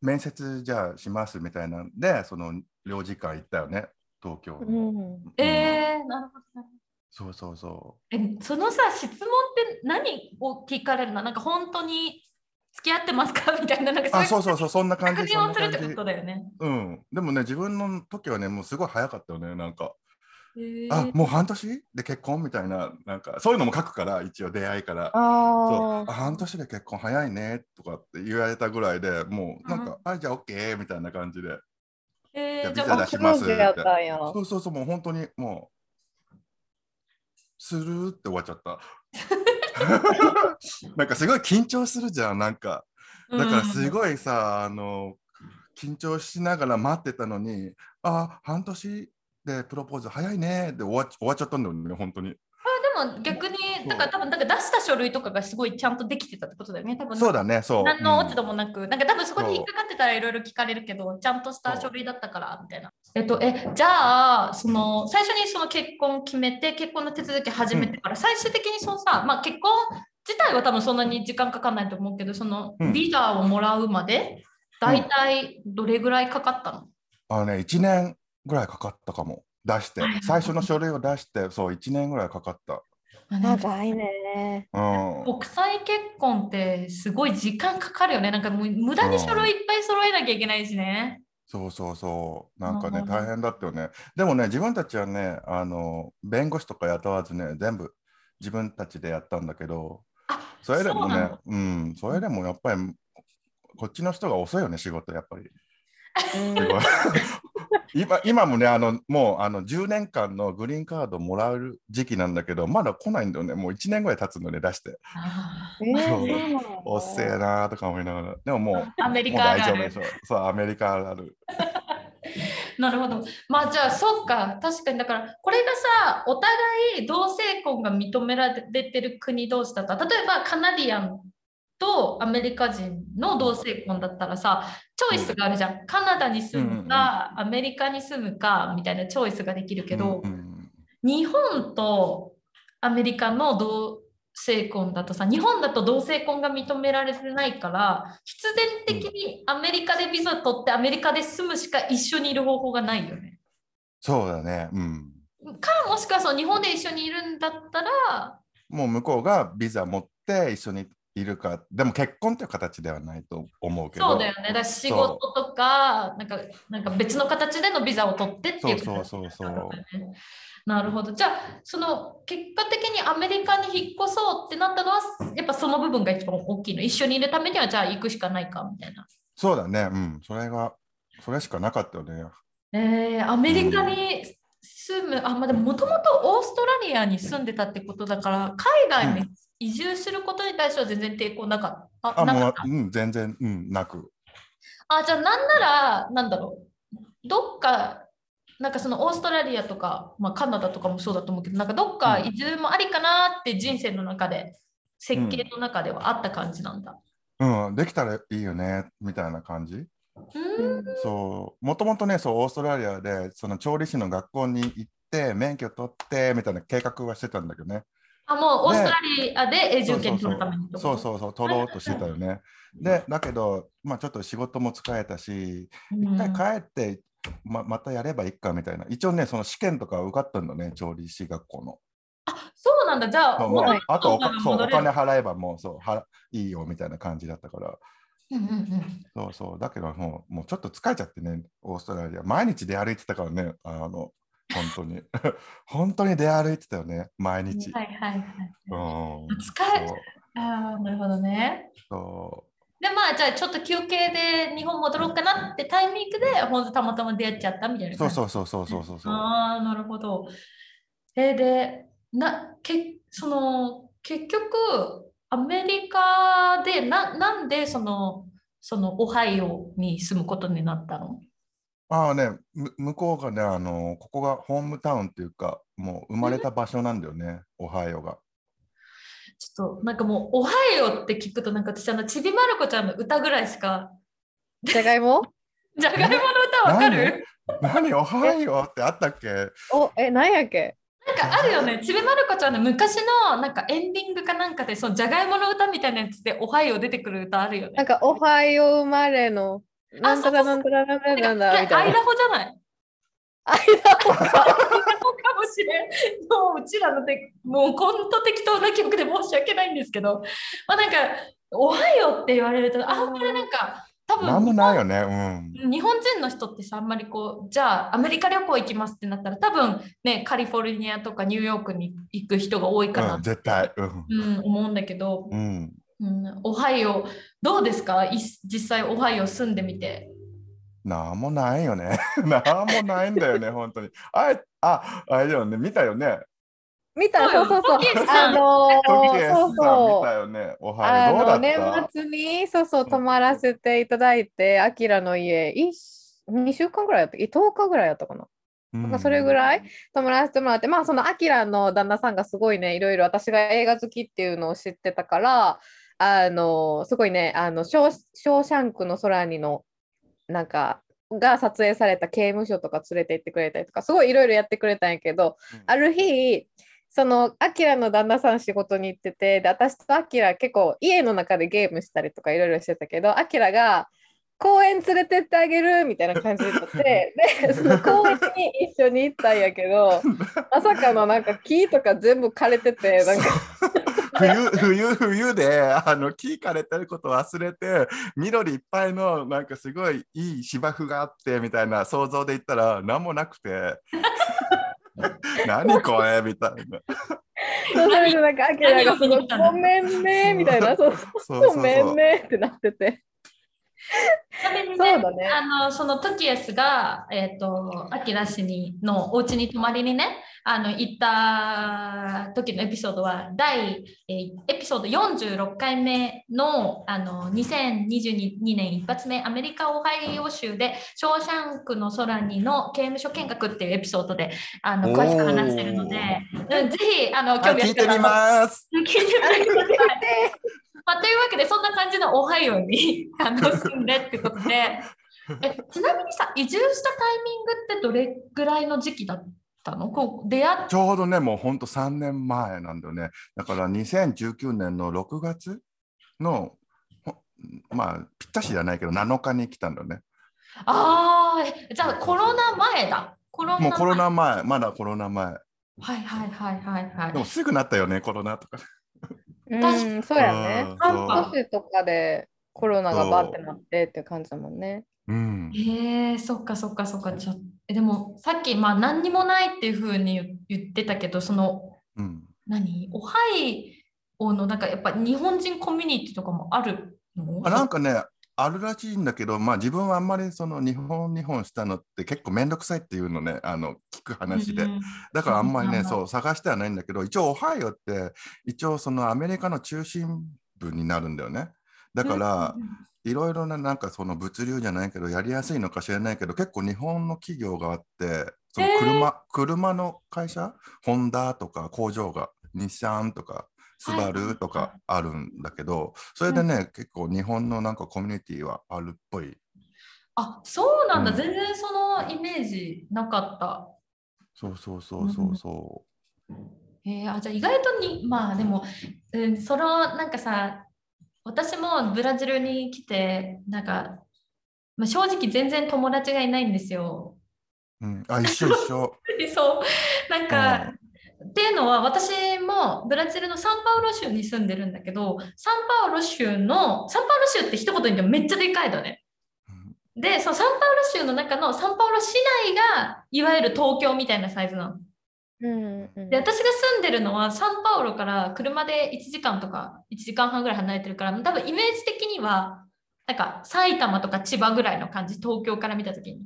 面接じゃあしますみたいなんで、その領事館行ったよね、東京うの。ん。えー、なるほどそうそうそえ、そのさ、質問って何を聞かれるの？なんか本当に付き合ってますか？[LAUGHS] みたいな、なんかう。あ、そいうそううそうそう、そんな感じ。確認をするってこと。だよね。うん。でもね、自分の時はね、もうすごい早かったよね、なんか。えーあ、もう半年？で結婚？みたいな、なんか、そういうのも書くから、一応出会いから。そうああ半年で結婚早いねとかって言われたぐらいでもうなんか、あじゃあ OK みたいな感じでえー、じゃあビザ出します。そうそうそうもう本当にもうする？って終わっちゃった。[LAUGHS] なんかすごい緊張するじゃんなんか。だからすい。ごいさ、あの緊張しながら待ってたのにあ半年でプロポーズ早いねで終わっ終わっちゃったんだよね本当に。でも逆にだから多分だから出した書類とかがすごいちゃんとできてたってことだよね。多分そうだねそう。何の落ち度うんもなく、なんか多分そこに引っかかってたらいろいろ聞かれるけど、ちゃんとした書類だったからみたいな。えっと、え、じゃあ、その最初にその結婚を決めて、結婚の手続き始めてから、最終的にそのさ、まあ結婚自体は多分そんなに時間かかんないと思うけど、そのうん。ビザをもらうまで、大体どれぐらいかかったの、あのね、1年ぐらいかかったかも。出して最初の書類を出して、そう、1年ぐらいかかった。長いね。うん。国際結婚ってすごい時間かかるよね。なんかもう無駄に書類いっぱい揃えなきゃいけないしね。そうそうそう。なんかね、うん大変だったよね。でもね、自分たちはね、あの、弁護士とか雇わずね、全部自分たちでやったんだけど、あそれでもねうん、それでもやっぱり、こっちの人が遅いよね、仕事、やっぱり。[LAUGHS] 今今もねあの、もうあの10年間のグリーンカードもらえる時期なんだけど、まだ来ないんだよね。もう1年ぐらい経つのね、出して。おっせえなーとか思いながら。でももう、ーアメリカあるある大丈夫でしょ。そう、アメリカあるある。[LAUGHS] なるほど。まあじゃあそうか確かにだからこれがさお互い同性婚が認められてる国同士だったら例えばカナディアンとアメリカ人の同性婚だったらさチョイスがあるじゃん。カナダに住むか、アメリカに住むかみたいなチョイスができるけど、日本とアメリカの同性婚だとさ日本だと同性婚が認められてないから必然的にアメリカでビザ取ってアメリカで住むしか一緒にいる方法がないよね。そうだね。うん。かもしくはそう日本で一緒にいるんだったらもう向こうがビザ持って一緒にいるか、でも結婚という形ではないと思うけど。そうだよね。だ仕事とか、なんか、なんか別の形でのビザを取ってっていうそうそうそうそうなるほど。じゃあ、その結果的にアメリカに引っ越そうってなったのは、やっぱその部分が一番大きいの？一緒にいるためには、じゃあ行くしかないかみたいな。そうだね。うん。それが、それしかなかったよね。えー、アメリカに住む、うん、あ、まあ、でももともとオーストラリアに住んでたってことだから、海外に移住することに対しては全然抵抗なかった？あ、もう、うん、全然、うん、なく。あ、じゃあなんなら、なんだろう？どっかなんかそのオーストラリアとか、まあ、カナダとかもそうだと思うけど、なんかどっか移住もありかなって人生の中で、設計の中ではあった感じなんだ。うん、うん、できたらいいよねみたいな感じ。うんそうもともとねそうオーストラリアでその調理師の学校に行って免許取ってみたいな計画はしてたんだけどね。あもうオーストラリアで永住権取るためにそうそうそう取ろうとしてたよね。でだけど、まあ、ちょっと仕事も疲れたし、一回帰ってままたやればいいかみたいな。一応ね、その試験とか受かったんだね、調理師学校の。あそうなんだ、じゃあ、もうあとおそうお金払えばもうそうはいいよみたいな感じだったから。うんうんうん、そうそう、だけどもうもうちょっと疲れちゃってね、オーストラリア。毎日出歩いてたからね、あの本当に。[LAUGHS] 本当に出歩いてたよね、毎日。はいはいはい。うん、疲れああ、なるほどね。そうでまあじゃあちょっと休憩で日本戻ろうかなってタイミングで本当たまたま出会っちゃったみたいなそうそうそうそうそうそうああなるほどえー、でなけその結局アメリカでななんでそのそのオハイオに住むことになったの？ああね向こうがねあのここがホームタウンっていうかもう生まれた場所なんだよね、オハイオが。ちょっとなんかもう「おはよう」って聞くとなんか私あのちびまる子ちゃんの歌ぐらいしかじゃがいも？[LAUGHS] じゃがいもの歌わかる？何？おはようってあったっけ？おえ何やっけ？なんかあるよね。ちびまる子ちゃんの昔のなんかエンディングかなんかでそのじゃがいもの歌みたいなやつで「おはよう」出てくる歌あるよね。なんか「おはよう生まれの」なんだなんだなんだなんだみたいな。アイダホじゃない？アイダホか。かもしれん。もううちらので、もう本当適当な曲で申し訳ないんですけど、まあなんか、おはようって言われると、あんまりなんか、多分なんもないよね、うん、日本人の人ってさあんまりこうじゃあアメリカ旅行行きますってなったら多分ねカリフォルニアとかニューヨークに行く人が多いかな、うん、絶対、うん、うん、思うんだけど、うんうん、オハイオどうですか？実際オハイオ住んでみてなんもないよね。[LAUGHS] なんもないんだよね、本当に。あれ、あ、あれだよね、見たよね。見た、そうそうそう。あのー、そうそう。見たよね。おはよう。どう年末に、そうそう、泊まらせていただいて、あきらの家、2週間ぐらいやった、10日ぐらいやったかな。うん、それぐらい泊まらせてもらって、まあ、そのあきらの旦那さんがすごいね、いろいろ私が映画好きっていうのを知ってたから、あのすごいね、あのショーショーシャンクの空にのなんかが撮影された刑務所とか連れて行ってくれたりとかすごいいろいろやってくれたんやけど、うん、ある日そのアキラの旦那さん仕事に行っててで私とアキラ結構家の中でゲームしたりとかいろいろしてたけどアキラが公園連れてってあげるみたいな感じでって [LAUGHS] でその公園に一緒に行ったんやけど [LAUGHS] まさかのなんか木とか全部枯れててなんか。冬冬冬であの木枯れてること忘れて緑いっぱいのなんかすごいいい芝生があってみたいな想像で言ったら何もなくて。[LAUGHS] 何これみたいな。そうそれでなんかアキラがすごいごめんねみたいな。そうそう。ごめんねってなってて。ちなみにね、ねあのそのトキエスが、えーと、アキラ氏にのお家に泊まりにねあの行った時のエピソードは第、えー、エピソード46回目のあの2022年一発目アメリカ・オハイオ州で「ショーシャンクの空に」の刑務所見学っていうエピソードであの詳しく話してるので、ぜひあの興味あったら聞いてみます。[LAUGHS] 聞いてみてまあ、というわけでそんな感じのオハイオに [LAUGHS] あの住んでってことで。えちなみにさ移住したタイミングってどれぐらいの時期だったの？こう出会ちょうどねもうほんと3年前なんだよね。だから2019年の6月のまあぴったしじゃないけど7日に来たんだよね。ああじゃあコロナ前だ。コロナ前。もうコロナ前。まだコロナ前。はいはいはいはいはい。でもすぐなったよねコロナとかうん、そうやね。うん半年とかでコロナがバってなってっていう感じだもんね。うん。へえそっかそっかそっかちょえでもさっきまあ何にもないっていうふうに言言ってたけどそのうん。何？オハイオのなんかやっぱ日本人コミュニティとかもあるの？あなんかね、あるらしいんだけど、まあ自分はあんまりその日本日本したのって結構めんどくさいっていうのね、あの聞く話で。うんだからあんまりね、そう探してはないんだけど、一応オハイオって一応そのアメリカの中心部になるんだよね。だから、いろいろななんかその物流じゃないけど、やりやすいのか知らないけど、結構日本の企業があって、その車,、車の会社、ホンダとか工場が、日産とか、スバルとかあるんだけど、それでね、結構日本のなんかコミュニティはあるっぽい。あそうなんだ、うん全然そのイメージなかった。そうそうそうそうそえー、あじゃあ意外とにまあでも、うん、そのなんかさ私もブラジルに来てなんか、まあ、正直全然友達がいないんですよ。う。うん、あ、一緒一緒。[LAUGHS] そうなんか、っていうのは私もブラジルのサンパウロ州に住んでるんだけどサンパウロ州のサンパウロ州って一言で言ってもめっちゃでかいのね。うんでそのサンパウロ州の中のサンパウロ市内がいわゆる東京みたいなサイズなの。うんうんで私が住んでるのはサンパウロから車で1時間とか1時間半ぐらい離れてるから多分イメージ的にはなんか埼玉とか千葉ぐらいの感じ東京から見た時に。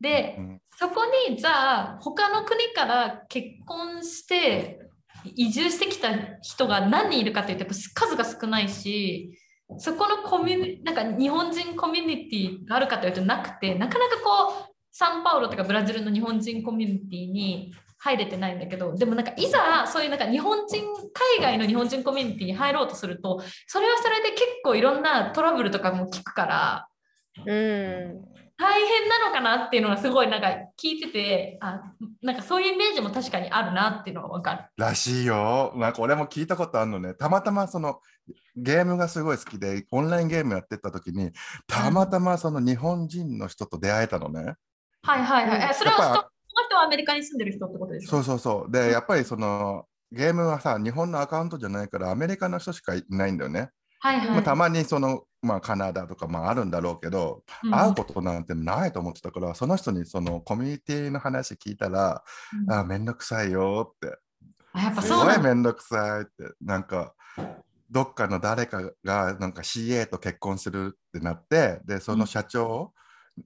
でうんそこにじゃあ他の国から結婚して移住してきた人が何人いるかというとっ数が少ないしそこのコミュなんか日本人コミュニティがあるかというとなくてなかなかこうサンパウロとかブラジルの日本人コミュニティに入れてないんだけどでもなんかいざそういうなんか日本人海外の日本人コミュニティに入ろうとするとそれはそれで結構いろんなトラブルとかも聞くからうん。大変なのかなっていうのがすごいなんか聞いててあなんかそういうイメージも確かにあるなっていうのは分かる。らしいよ。なんか俺も聞いたことあるのね。たまたまそのゲームがすごい好きで、オンラインゲームやってた時に、たまたまその日本人の人と出会えたのね。はいはいはい。それはその人はアメリカに住んでる人ってことですか？そうそうそう。で、やっぱりそのゲームはさ、日本のアカウントじゃないから、アメリカの人しかいないんだよね。はいはい。まあ、たまにその、まあ、カナダとか、まあ、あるんだろうけど、うん会うことなんてないと思ってたから、その人にそのコミュニティの話聞いたら、うんあ、めんどくさいよって。あやっぱす。ごいめんどくさいって、なんか、どっかの誰かがなんか CA と結婚するってなって、で、その社長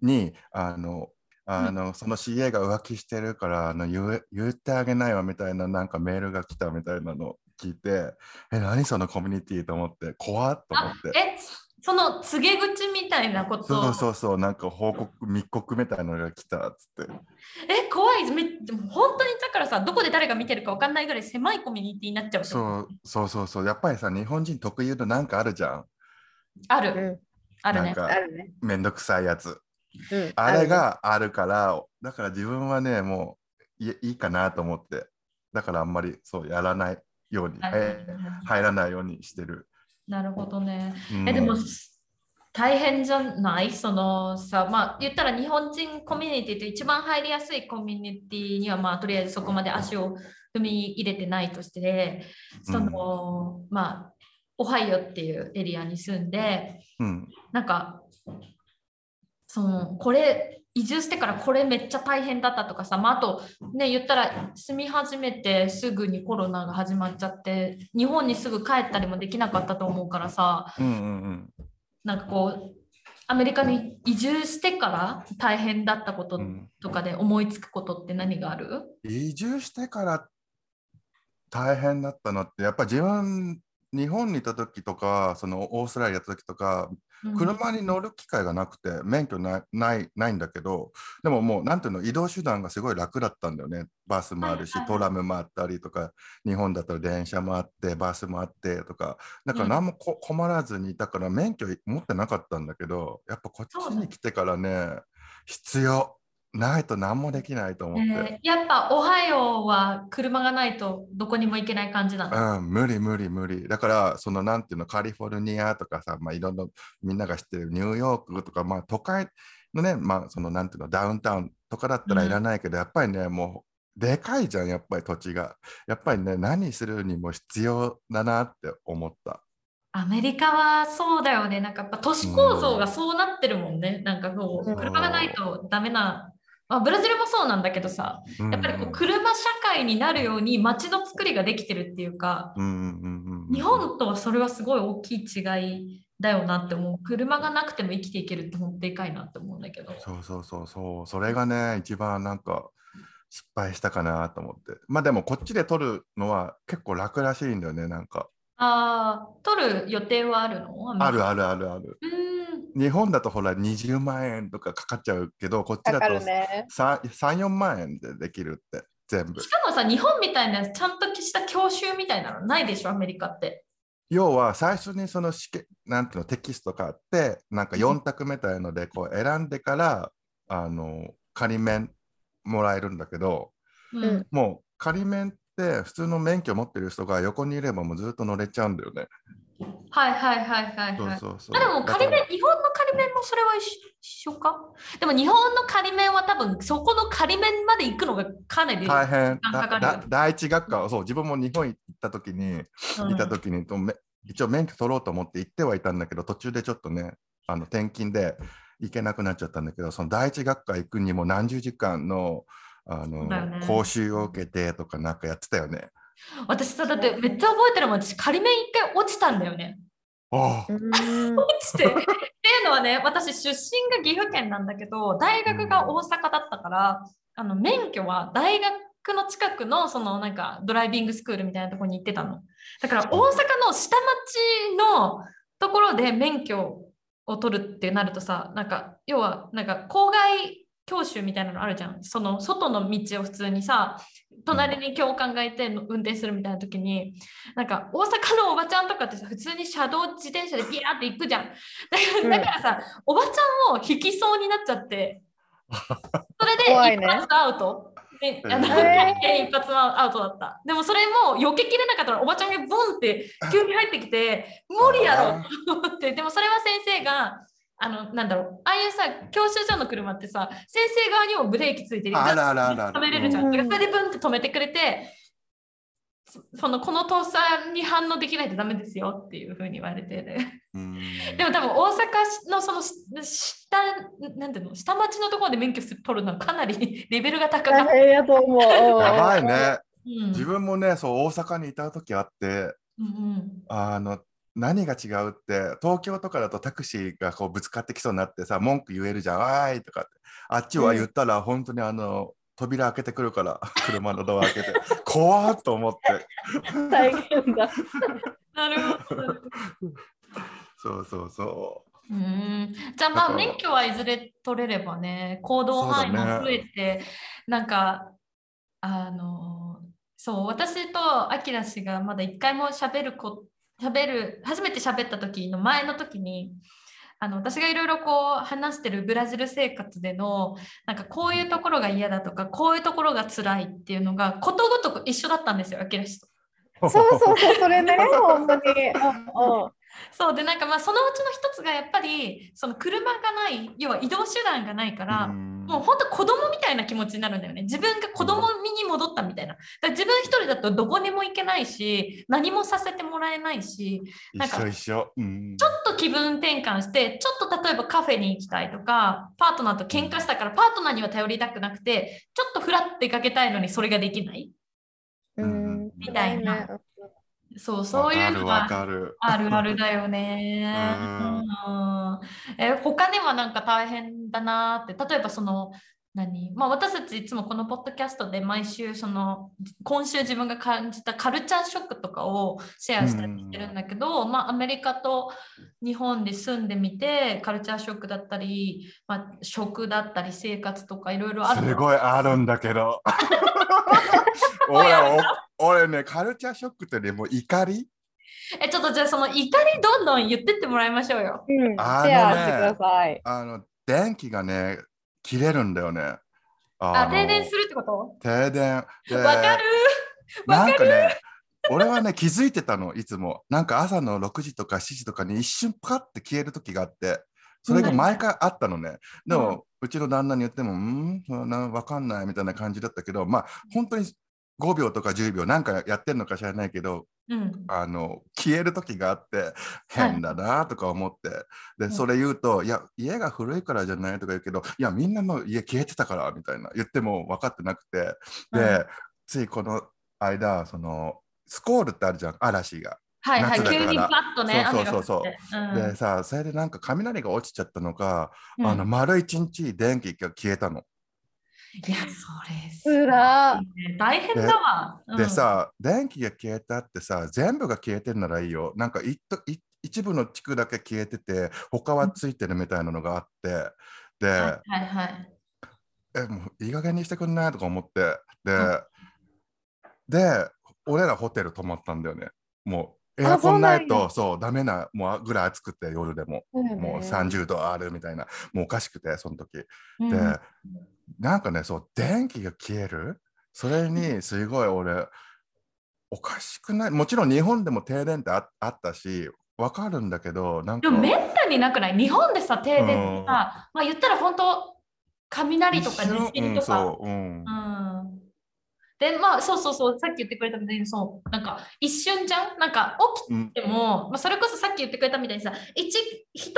に、あの、あのその CA が浮気してるからあの言え言ってあげないわみたいななんかメールが来たみたいなのを聞いて、え、何そのコミュニティと思って、怖っと思っあて。えその告げ口みたいなこと。そうそうそう、なんか報告、密告みたいなのが来たっつって。え怖い。めでも本当にだからさどこで誰が見てるか分かんないぐらい狭いコミュニティになっちゃうそうそうそうそう、やっぱりさ、日本人特有のなんかあるじゃん。ある。うん。あるね。なんかあるね。めんどくさいやつ。うん。あれがあるから、だから自分はね、もういいいかなと思って、だからあんまりそうやらないように、え入らないようにしてる。なるほどね。うん。えでも大変じゃない？そのさまあ言ったら日本人コミュニティって一番入りやすいコミュニティにはまあとりあえずそこまで足を踏み入れてないとしてその、まあオハイオっていうエリアに住んでうん、なんかそのこれ移住してからこれめっちゃ大変だったとかさ、まあ、あとね言ったら住み始めてすぐにコロナが始まっちゃって日本にすぐ帰ったりもできなかったと思うからさうん、うん、うん。なんかこうアメリカに移住してから大変だったことうんとかで思いつくことって何がある、移住してから大変だったのって、やっぱ自分、日本にいた時とか、そのオーストラリアやった時とか、うん車に乗る機会がなくて、免許ないないないんだけど、でももう、なんていうの、移動手段がすごい楽だったんだよね。バスもあるしトラムもあったりとか、日本だったら電車もあって、バスもあってとか、だから何もこ困らずにいたから、免許持ってなかったんだけど、やっぱこっちに来てからね、必要。ないと何もできないと思って。えーやっぱオハイオは車がないとどこにも行けない感じなの、うん、無理無理無理。だから、そのなんていうの、カリフォルニアとかさ、まあ、いろんなみんなが知ってるニューヨークとか、まあ、都会のね、まあ、そのなんていうの、ダウンタウンとかだったらいらないけど、やっぱりね、もうでかいじゃん、やっぱり土地が。やっぱりね、何するにも必要だなって思った。アメリカはそうだよね。なんかやっぱ都市構造がそうなってるもんね。なんかこう、うん車がないとダメな。まあ、ブラジルもそうなんだけどさ、うんやっぱりこう車社会になるように街の作りができてるっていうか、うんうんうんうん日本とはそれはすごい大きい違いだよなって思う。車がなくても生きていけるって本当でかいなって思うんだけど。そうそうそうそう、それがね、一番なんか失敗したかなと思って。まあでもこっちで撮るのは結構楽らしいんだよね、なんか。ああ、取る予定はあるの？あるあるあるある。うーん。日本だとほら20万円とかかかっちゃうけど、こっちだとかかるね。3、4万円でできるって、全部し。かもさ、日本みたいなちゃんとした教習みたいなのないでしょ、アメリカって。要は最初にその試験、なんていうの、テキストがあって、なんか4択みたいのでこう選んでから、あの、仮免もらえるんだけど、うんうんもう仮免って普通の免許持ってる人が横にいればもうずっと乗れちゃうんだよね。はいはいはいはいはい。そうそうそう。あでも仮面、日本の仮面もそれは一緒か？でも日本の仮面は多分そこの仮面まで行くのがかなり大変かかる第一学科そう自分も日本行った時に、うんいた時にとめ一応免許取ろうと思って行ってはいたんだけど途中でちょっとねあの転勤で行けなくなっちゃったんだけどその第一学科行くにも何十時間のあの、ね講習を受けてとかなんかやってたよね。私さ、だってめっちゃ覚えてるもん。私仮面一回落ちたんだよね。ああうん落ちて。っていうのはね、私出身が岐阜県なんだけど、大学が大阪だったから、あの免許は大学の近くのそのなんかドライビングスクールみたいなところに行ってたの。だから大阪の下町のところで免許を取るってなるとさ、なんか要はなんか郊外教習みたいなのあるじゃん。その外の道を普通にさ、隣に教官がいて運転するみたいな時に、なんか大阪のおばちゃんとかってさ、普通に車道自転車でビヤーって行くじゃん。だからだからさ、おばちゃんも引きそうになっちゃって、[LAUGHS] それで一発アウト。であのへ一発アウトだった。でもそれも避けきれなかったらおばちゃんがボンって急に入ってきて、無理やろと思って、でもそれは先生が、あの、なんだろう、ああいうさ、教習所の車ってさ、先生側にもブレーキついてる。あらあらあらあら止めれるじゃん。それでブンって止めてくれて、そそのこの倒産に反応できないとダメですよっていうふうに言われて、でも多分大阪のそのし下なんていうの？下町のところで免許取るのはかなりレベルが高かった。やと思う。[LAUGHS] やばいね。うん。自分もねそう大阪にいた時あってうんうん。あの何が違うって東京とかだとタクシーがこうぶつかってきそうになってさ文句言えるじゃん「わーい」とかって。あっちは言ったら本当にあの扉開けてくるから [LAUGHS] 車のドア開けて。怖っと思って。大変だ。[LAUGHS] なるほど。そうそうそう。ん。じゃあまあ免許はいずれ取れればね行動範囲も増えて、なんかあのそう私とあきら氏がまだ一回も喋るこ喋る初めて喋った時の前の時にあの私がいろいろこう話してるブラジル生活でのなんかこういうところが嫌だとかこういうところが辛いっていうのがことごとく一緒だったんですよあきら氏。そうそうそう、それね、[LAUGHS] ほんまに。うんうんそうでなんかまあそのうちの一つがやっぱりその車がない要は移動手段がないから、うんもう本当子供みたいな気持ちになるんだよね。自分が子供に戻ったみたいな。だから自分一人だとどこにも行けないし何もさせてもらえないしなんか一緒一緒。うんちょっと気分転換してちょっと例えばカフェに行きたいとかパートナーと喧嘩したからパートナーには頼りたくなくてちょっとフラッと出かけたいのにそれができない。うん。みたいな。ねそうそういうのわが。あるあるだよね。[LAUGHS] うんうんえ他にはなんか大変だなって例えばその何、まあ、私たちいつもこのポッドキャストで毎週その今週自分が感じたカルチャーショックとかをシェアしたりしてるんだけど、まあ、アメリカと日本で住んでみてカルチャーショックだったり、まあ、食だったり生活とかいろいろあるすごいあるんだけど。俺 [LAUGHS] お俺ね、カルチャーショックってね、もう怒り？えちょっとじゃあその怒りどんどん言ってってもらいましょうよ。うん、シェアしてください。あの、電気がね、切れるんだよね。あの停電するってこと？停電。でわかるなんかね、俺はね、気づいてたの、いつも。なんか朝の6時とか7時とかに一瞬パカって消える時があって、それが毎回あったのね。でも、うちの旦那に言っても、うん、なわかんないみたいな感じだったけど、まあ、本当に5秒とか10秒なんかやってんのか知らないけど、うん。あの消える時があって変だなとか思って、でそれ言うと「いや家が古いからじゃない」とか言うけど「いやみんなの家消えてたから」みたいな言っても分かってなくてで、うんついこの間そのスコールってあるじゃん嵐が。はいはい。夏だから急にバッとね、そうそうそう。でさそれでなんか雷が落ちちゃったのか、うんあの丸一日電気が消えたの。いや、それすつら大変だわ。うんで、さ、電気が消えたってさ、全部が消えてるならいいよ。なんかいっとい一部の地区だけ消えてて、他はついてるみたいなのがあって、で、はいはいはい。え、もういい加減にしてくんない？とか思って、で、うんで、俺らホテル泊まったんだよね。もうエあアコンないと、そうダメな、もうぐらい暑くて、夜でも、もう30度あるみたいな、もうおかしくて、その時。うん。で、なんかね、そう、電気が消える？それにすごい俺、おかしくない？もちろん日本でも停電ってああったし、わかるんだけど、なんか。でもめったになくない？日本でさ、停電ってさ、まあ言ったら本当、雷とか地震とか。そう、うん。うんで、まあそうそうそう、さっき言ってくれたみたいに、そう、なんか一瞬じゃん？なんか起きうんても、まあ、それこそさっき言ってくれたみたいにさ、一、一区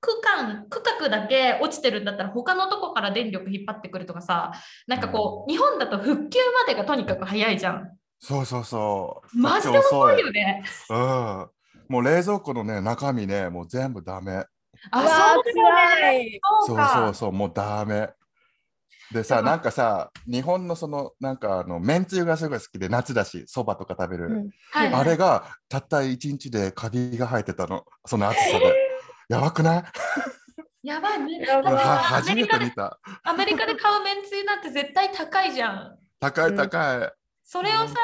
区間、区画だけ落ちてるんだったら、他のとこから電力引っ張ってくるとかさ、なんかこう、日本だと復旧までがとにかく早いじゃん。そうそうそう。マジで遅いよね。うん。もう冷蔵庫のね、中身ね、もう全部ダメ。あ、そう。そうそうか。そうそう、もうダメ。でさ、なんかさ、日本のその、なんかあの、めんつゆがすごい好きで、夏だし、そばとか食べる。うんはいはいあれがたった一日でカビが生えてたの、その暑さで。[LAUGHS] やばくない？やばいね。初めメリカでて見た。アメリカで買うめんつゆなんて絶対高いじゃん。高いうん高い。それをさ、なんか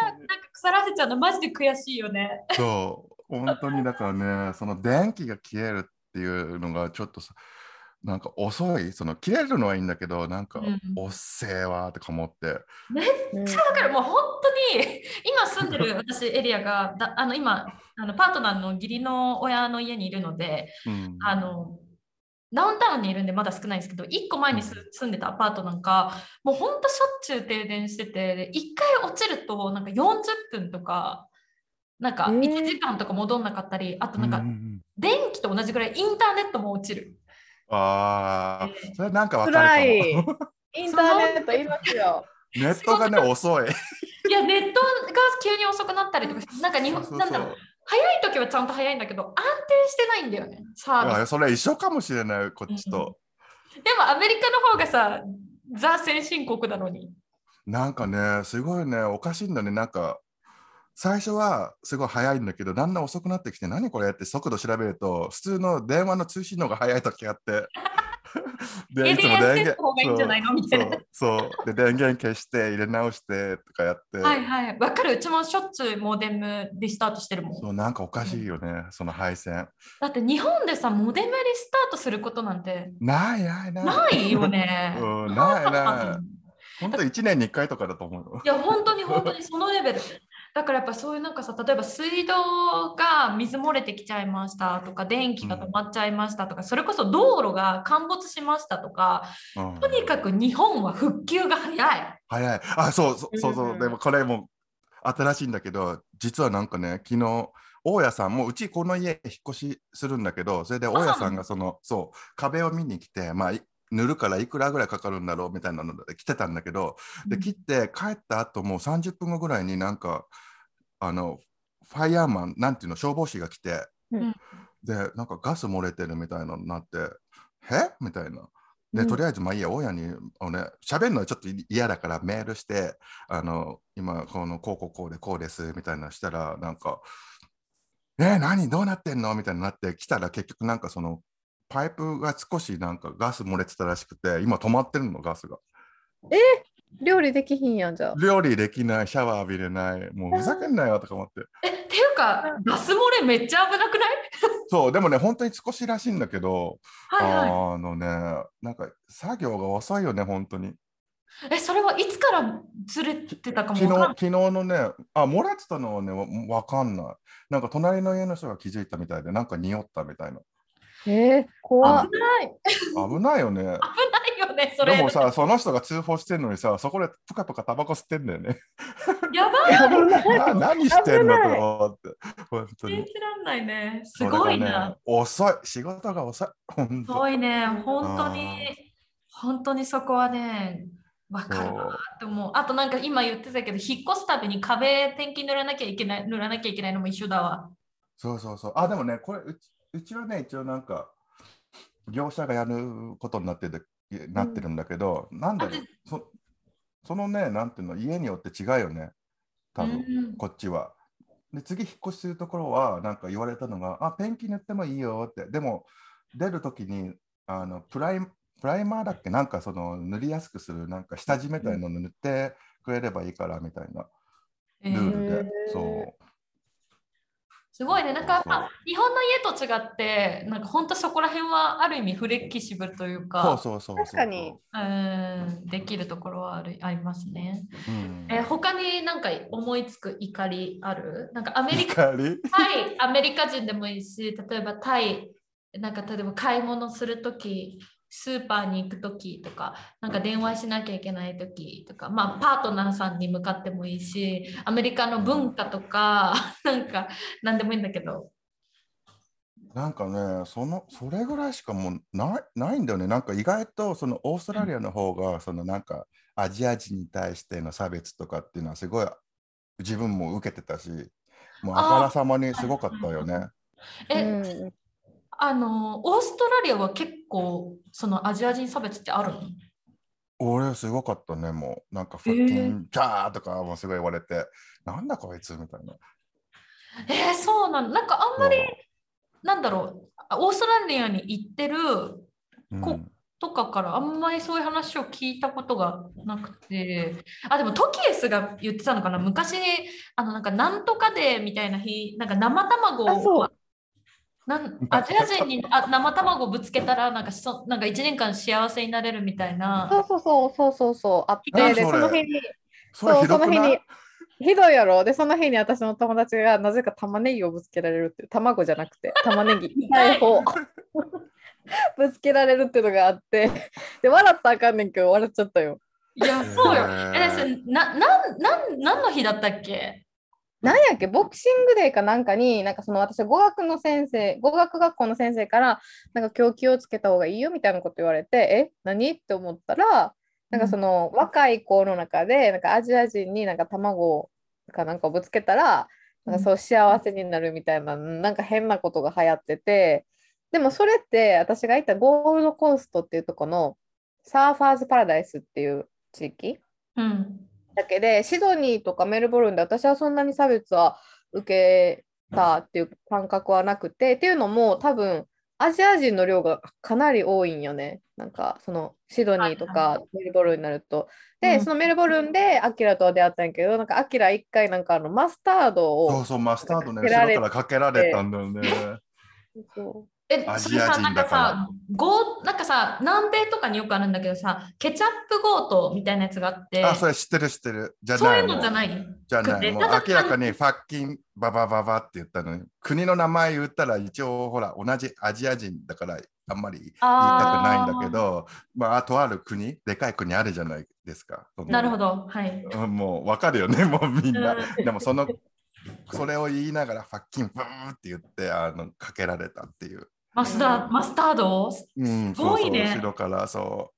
腐らせちゃうのマジで悔しいよね。そう、本当にだからね、その電気が消えるっていうのがちょっとさ、なんか遅い、その消えるのはいいんだけど、なんかうん。遅えわとか思って。[LAUGHS] うんだからもう本当に今住んでる [LAUGHS] 私エリアがだあの今あのパートナーの義理の親の家にいるのでうん。あのダウンタウンにいるんでまだ少ないんですけど1個前にす住んでたアパートなんかもう本当しょっちゅう停電しててで1回落ちるとなんか40分とかなんかえー。1時間とか戻んなかったりあとなんか電気と同じぐらいインターネットも落ちる。ああ、それなんかわかるかも。[LAUGHS] インターネットいますよ。ネットがね、遅い。いやネットが急に遅くなったりとかなんか日本なんだろう早い時はちゃんと早いんだけど安定してないんだよねサービスそれ一緒かもしれない、こっちと。でもアメリカの方がさ、ザ先進国なのに。なんかね、すごいね、おかしいんだね。なんか、最初はすごい早いんだけど、だんだん遅くなってきて、何これ？って速度調べると、普通の電話の通信の方が早い時あって。[LAUGHS] で、いつも電エリアンステップの方がいいんじゃないの？みたいなそうそう。で、電源消して、入れ直してとかやって。はいはい。わかる。うちもしょっちゅうモデムリスタートしてるもん。そうなんかおかしいよね、その配線。だって日本でさ、モデムリスタートすることなんてないないない。ないよね。[LAUGHS] うんないないい。本当1年に1回とかだと思うよ。や、本当に本当にそのレベル。だからやっぱそういうなんかさ、例えば水道が水漏れてきちゃいましたとか、電気が止まっちゃいましたとか、それこそ道路が陥没しましたとか、うんとにかく日本は復旧が早い。早い。あ、そうそうそうそうう。んでもこれも新しいんだけど、実はなんかね、昨日、大家さんもうちこの家引っ越しするんだけど、それで大家さんがその、そう、壁を見に来て、まあ、い塗るからいくらぐらいかかるんだろうみたいなので来てたんだけど、で、切って帰った後もう30分後ぐらいになんか、あの、ファイヤーマン、なんていうの、消防士が来て、うん。で、なんかガス漏れてるみたいなのになって、え？みたいな。で、うん。とりあえず、まあいいや、親に、あのね、喋るのはちょっと嫌だからメールして、あの、今、この、こうこうこうでこうです、みたいなのしたら、なんか、え、何？どうなってんの？みたいになって、来たら結局なんかその、パイプが少しなんかガス漏れてたらしくて、今止まってるの、ガスが。料理できひんやんじゃあ。料理できない、シャワー浴びれない、もうふざけんなよとか思って。[LAUGHS] え、っていうか、ガス漏れめっちゃ危なくない？そう、でもね、本当に少しらしいんだけど、はいはい。あのね、なんか作業が遅いよね、本当に。え、それはいつからずれてたかも昨日わかんない。昨日のね、あ、漏れてたのはね、わわかんない。なんか隣の家の人が気づいたみたいで、なんか匂ったみたいな。えー、怖っ危ない。危ないよね。危ないよね、それ。でもさ、その人が通報してんのにさ、そこでプカプカタバコ吸ってんだよね。やばいな何してんのと思って。本当に。信じらんないね。すごいそれがなね。仕遅い。仕事が遅い。本す当ごいね。本当に、本当にそこはね、わかるわって思う。あとなんか今言ってたけど、引っ越すたびに壁ペンキ塗らなきゃいけない、塗らなきゃいけないのも一緒だわ。そうそうそう。あ、でもね、これうち、はね、一応なんか、業者がやることになってるなってるんだけど、なんだろうそ、そのね、なんていうの、家によって違うよね。多分、うんこっちは。で、次引っ越しするところは、なんか言われたのが、あ、ペンキ塗ってもいいよって。でも、出るときに、あのプライ、プライマーだっけ？なんかその塗りやすくする、なんか下地みたいなの塗ってくれればいいからみたいなえールールで。へーそう。すごいね。なんか、まあ日本の家と違って、なんか本当そこら辺はある意味フレキシブルというそうか、そうそうそう。確かに。うんできるところはあるありますね。うん。え他になんか思いつく怒りある？なんかアメリカ、怒り？タイ、アメリカ人でもいいし、例えばタイ、なんか例えば買い物するとき、スーパーに行くときとか、なんか電話しなきゃいけないときとか、まあパートナーさんに向かってもいいし、アメリカの文化とか、[LAUGHS] なんか何でもいいんだけど。なんかね、そのそれぐらいしかもうないないんだよね。なんか意外とそのオーストラリアの方が、そのなんかアジア人に対しての差別とかっていうのはすごい自分も受けてたし、もうあからさまにすごかったよね。え、うんあの、オーストラリアは結構、そのアジア人差別ってあるの？俺すごかったね、もうなんかファッキンジャーとかもすごい言われて、なんだこいつみたいな。えーそうなんなんかあんまり、なんだろう、オーストラリアに行ってるうん。ことかからあんまりそういう話を聞いたことがなくて、あ、でもトキエスが言ってたのかな、昔、あの、なんか、なんとかでみたいな日、なんか生卵あそう。を、なんアジア人にあ生卵をぶつけたらなんかそなんか1年間幸せになれるみたいな。そうそうそうそうそう。そうあってで何その日にそうひどくない？その日にひどいやろ。でその日に私の友達がなぜか玉ねぎをぶつけられるっていう卵じゃなくて [LAUGHS] 玉ねぎ。痛い。方ぶつけられるっていうのがあって。で笑ったらあかんねんけど笑っちゃったよ。いや、そうよ。え、それな、なん、なん、何の日だったっけ？なんやっけ？ボクシングデーかなんかになんかその私語学の先生語学学校の先生からなんか今日気をつけた方がいいよみたいなこと言われてえ？何？って思ったらなんかその若い子の中でなんかアジア人になんか卵かなんかをぶつけたらなんかそう幸せになるみたいななんか変なことが流行っててでもそれって私が行ったゴールドコーストっていうとこのサーファーズパラダイスっていう地域うん。だけでシドニーとかメルボルンで私はそんなに差別は受けたっていう感覚はなくてっていうのも多分アジア人の量がかなり多いんよねなんかそのシドニーとはいかメルボルンになると。で、うんそのメルボルンでアキラと出会ったんやけどなんかアキラ一回なんかあのマスタードをそうそう、マスタードね、後ろからかけられたんだよね。そうえ、アジア人だからさ、ゴー、なんかさ、南米とかによくあるんだけどさ、ケチャップゴートみたいなやつがあって、あ、それ知ってる知ってる。じゃないいうもうのじゃない？じゃない。もう明らかにファッキンババババって言ったのに、国の名前言ったら一応ほら、同じアジア人だからあんまり言いたくないんだけど、まあ、とある国、でかい国あるじゃないですか。なるほど。はい。うんもうわかるよね、[LAUGHS] もうみんな。うんでもその、それを言いながらファッキンブーって言って、あの、かけられたっていう。マスター、マスタード？うん、すごいね後ろからそう。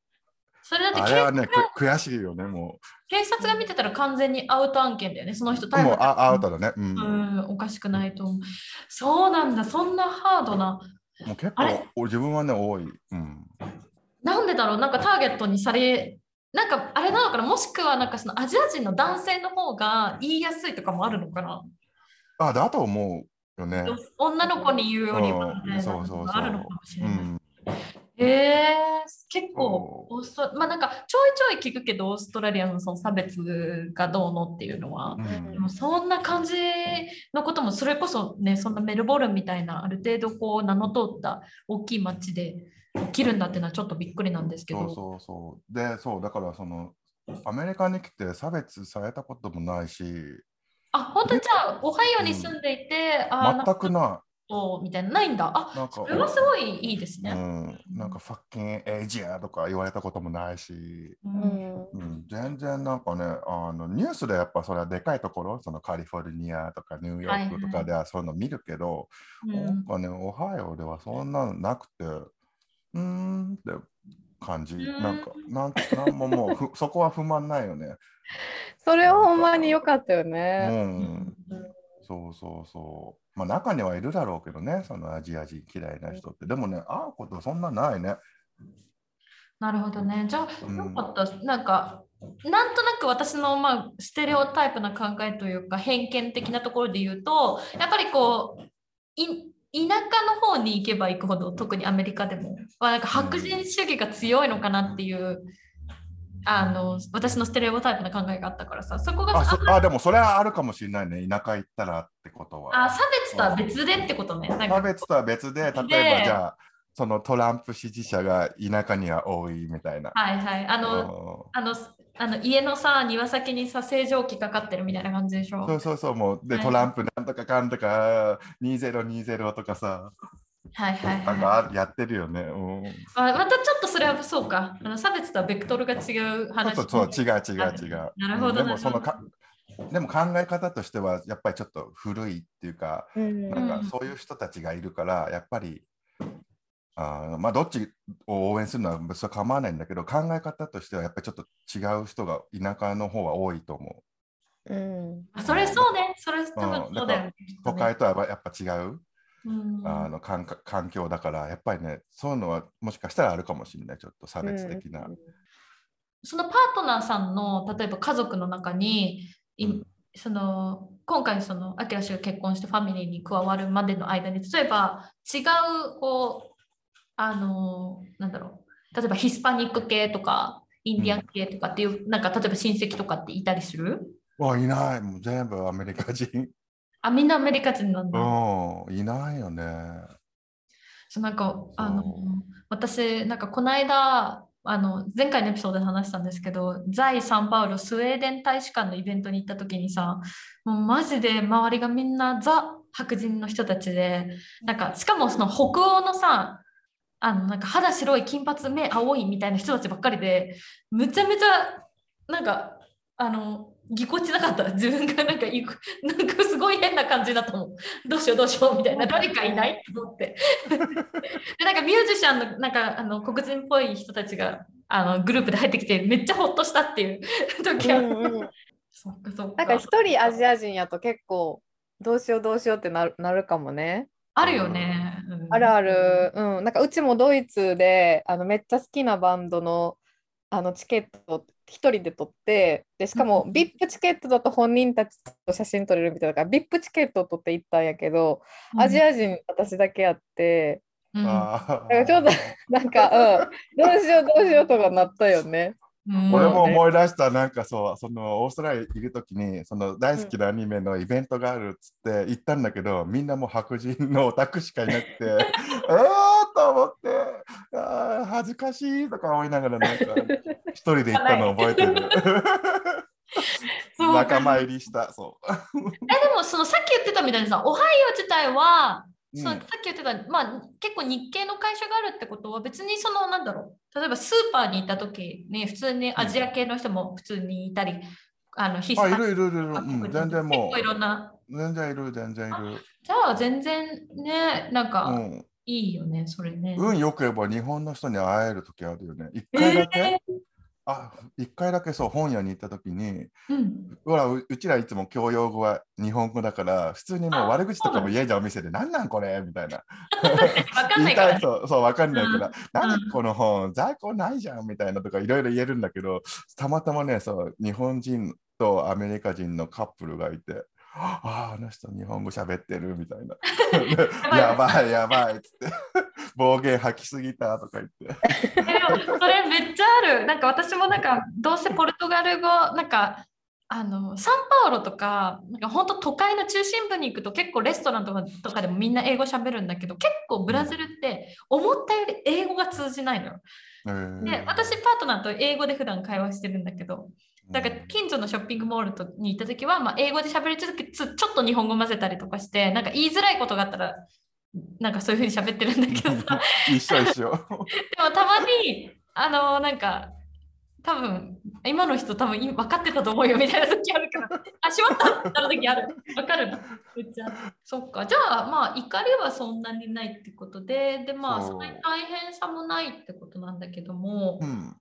それだって警あれはね、悔しいよね、も警察が見てたら完全にアウト案件だよね。その人う。逮捕もうあアウトだね。うん。うん、おかしくないと思う。そうなんだ、そんなハードな。もう結構、お自分はね、多い。うん。なんでだろう？なんかターゲットにされ、なんかあれなのかな？もしくはなんかそのアジア人の男性の方が言いやすいとかもあるのかな？あ、だと思うよね。女の子に言うよりはみたいなそうそうそうのがあるのかもしれない。え結構そオーストまあなんかちょいちょい聞くけどオーストラリアのその差別がどうのっていうのは、うん。でもそんな感じのこともそれこそねそんなメルボルンみたいなある程度こう名の通った大きい町で起きるんだっていうのはちょっとびっくりなんですけど。そうそうそう。で、そう、だからその、アメリカに来て差別されたこともないし、あ本当にじゃあオハイオに住んでいて、あー全くなトみたいなないんだ。あなんかそれはすごいいいですね。うん、なんかファッキンエイジアとか言われたこともないし、ううん。んうん、全然なんかねあのニュースでやっぱそれはでかいところ？そのカリフォルニアとかニューヨークとかではそういうの見るけど、なんかねオハイオではそんなのなくて。うーん。って感じ、うん。なんかなんなんももうふそこは不満ないよね、[LAUGHS] それはほんまに良かったようね。ん、そうそうそう。まあ中にはいるだろうけどねそのアジア人嫌いな人って。でもね会うことそんなないね。なるほどね。じゃあ、うん。よかった。なんか、なんとなく私の、まあ、ステレオタイプな考えというか、偏見的なところで言うと、やっぱりこう、い田舎の方に行けば行くほど、特にアメリカでも、はなんか白人主義が強いのかなっていう、あの私のステレオタイプな考えがあったからさ、そこがあそあでもそれはあるかもしれないね田舎行ったらってことはあ差別とは別でってことね。差別とは別で、例えばでじゃあ、そのトランプ支持者が田舎には多いみたいな。はいはい。あの、うんあの、あの家のさ、庭先にさ、清浄機かかってるみたいな感じでしょ？そうそうそう、もう、で、はいトランプなんとかかんとか、2020とかさ、はいはいなんはい。かあやってるよね。うん、あまたちょっとそれはそうか。あの差別とはベクトルが違う話。そうそう、違う違う違う。なるほどうんでもそのか、でも考え方としては、やっぱりちょっと古いっていうか、うんなんかそういう人たちがいるから、やっぱり、あーまあどっちを応援するのは別に構わないんだけど、考え方としてはやっぱりちょっと違う人が田舎の方は多いと思う。うんあそれそうね。それ多分そうだよね。都会とはやっぱ違う、うんあの環境環境だから、やっぱりね、そういうのはもしかしたらあるかもしれない、ちょっと差別的な。そのパートナーさんの例えば家族の中に、いうんその今回そのアキラ氏が結婚してファミリーに加わるまでの間に例えば違うこうあのなんだろう例えばヒスパニック系とかインディアン系とかっていう、なんか例えば親戚とかっていたりする？わいない、もう全部アメリカ人。[LAUGHS] あみんなアメリカ人なんだ。うん、いないよね。そうなんかあの私なんかこの間あの前回のエピソードで話したんですけど在サンパウロスウェーデン大使館のイベントに行った時にさもうマジで周りがみんなザ白人の人たちでなんかしかもその北欧のさあのなんか肌白い金髪目青いみたいな人たちばっかりでむちゃめちゃなんかあのぎこちなかった。自分がなんかいくなんかすごい変な感じだと思う。どうしようどうしようみたいな。誰かいないと思って。でなんかミュージシャンのなんかあの黒人っぽい人たちがあのグループで入ってきてめっちゃホッとしたっていう。時は、うんうん。そっかそっなんか一人アジア人やと結構どうしようどうしようってなるなるかもね。あるよね、うん。あるある。うん。なんかうちもドイツであのめっちゃ好きなバンドのあのチケットを一人で取ってでしかもうん VIP チケットだと本人たちと写真撮れるみたいだから VIP チケットを取って行ったんやけど、アジア人私だけやってうん。あだからちょっとなんか、うん、どうしようどうしようとかなったよね。うん俺も思い出した、なんかそう、そのオーストラリアいるときに、その大好きなアニメのイベントがあるっつって行ったんだけど、みんなもう白人のオタクしかいなくて、[LAUGHS] えーと思って、あー恥ずかしいとか思いながら、なんか一人で行ったの覚えてる。[LAUGHS] 仲間入りした、そう。えでもそのさっき言ってたみたいにさオハイオ自体は、うんそうさっき言ってた、まあ、結構日系の会社があるってことは別にそのなんだろう例えばスーパーに行った時に普通にアジア系の人も普通にいたり、あのヒスパあ、いるいるいるいる、うん、全然も結構いろんな。う、全然いる、全然いる。じゃあ全然ねなんかうん、いいよね、それね。運よく言えば日本の人に会えるときあるよね。一回だけ、あ、一回だけそう、本屋に行ったときに、うん、ほらううちらいつも教養語は日本語だから普通にもうあ悪口とかも言えじゃんお店で何なんこれ？みたいな。[LAUGHS] わかんない言いたから。[LAUGHS] ね。いそうそうわかんないから、うん何この本？在庫ないじゃんみたいなとかいろいろ言えるんだけどたまたまねそう日本人とアメリカ人のカップルがいてあああの人日本語喋ってるみたいな。[LAUGHS] [LAUGHS] やばい。やばいっつって。[LAUGHS] 暴言吐きすぎたとか言って。それめっちゃある。なんか私もなんかどうせポルトガル語なんかあのサンパウロとかなんか本当都会の中心部に行くと結構レストランとかとかでもみんな英語喋るんだけど結構ブラジルって思ったより英語が通じないのよ。えー。で私パートナーと英語で普段会話してるんだけどだから近所のショッピングモールとに行った時は、まあ、英語で喋り続けつちょっと日本語混ぜたりとかしてなんか言いづらいことがあったらなんかそういうふうに喋ってるんだけどさ。[LAUGHS] 一緒一緒。[LAUGHS] でもたまにあのなんか多分今の人多分分かってたと思うよみたいな時あるから。[LAUGHS] あしまったってなる時ある。分かるなめっちゃ。そっか。じゃあまあ怒りはそんなにないってことででまあそんなに大変さもないってことなんだけども、うん。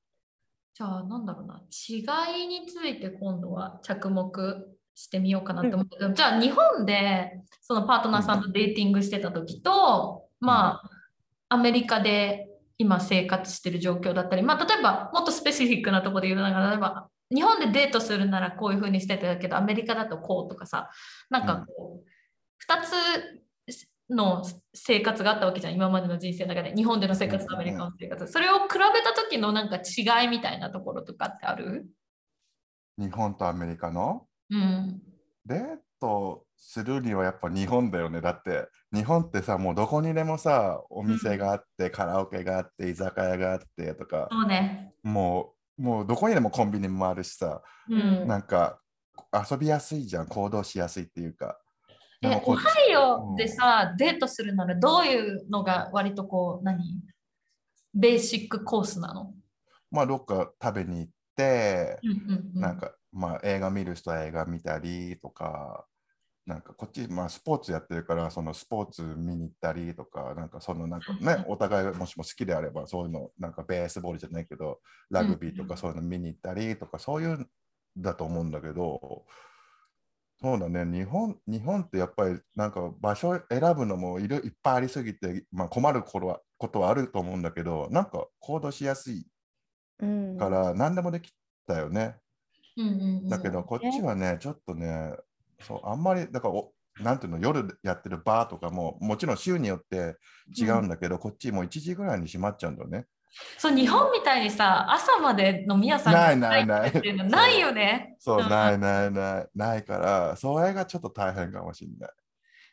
じゃあなんだろうな。違いについて今度は着目してみようかなと思うけど、じゃあ日本でそのパートナーさんとデーティングしてた時と、まあアメリカで今生活してる状況だったり、まあ、例えばもっとスペシフィックなところで言うなら例えば日本でデートするならこういうふうにしてたけどアメリカだとこうとかさなんかこう、2つの生活があったわけじゃん今までの人生の中で。日本での生活とアメリカの生活。それを比べた時のなんか違いみたいなところとかってある？日本とアメリカの？うん。デートするにはやっぱ日本だよね。だって日本ってさ、もうどこにでもさ、お店があって、カラオケがあって、居酒屋があってとか、そうね。もうもうどこにでもコンビニもあるしさ、うん。なんか遊びやすいじゃん、行動しやすいっていうか。でえオハイオでさ、デートするならどういうのが割とこう何？ベーシックコースなの？まあどっか食べに行って、うんうんうん。なんかまあ映画見る人は映画見たりとか、なんかこっち、まあ、スポーツやってるから、そのスポーツ見に行ったりとか、なんかそのなんかね、お互いもしも好きであれば、そういうの、なんかベースボールじゃないけど、ラグビーとかそういうの見に行ったりとか、そういうだと思うんだけど、そうだね、日本日本ってやっぱりなんか場所選ぶのもいるいっぱいありすぎて、まあ、困る頃はことはあると思うんだけど、なんか行動しやすいうんから何でもできたよね。うんうんうんだけど、こっちはね、ちょっとね、そうあんまり、だからお、なんていうの、夜やってるバーとかも、もちろん週によって違うんだけど、こっちもう1時ぐらいに閉まっちゃうんだよね。そう日本みたいにさ朝まで飲み屋さんないがないないないよね。そう、うんないないない、ないから、それがちょっと大変かもしれない。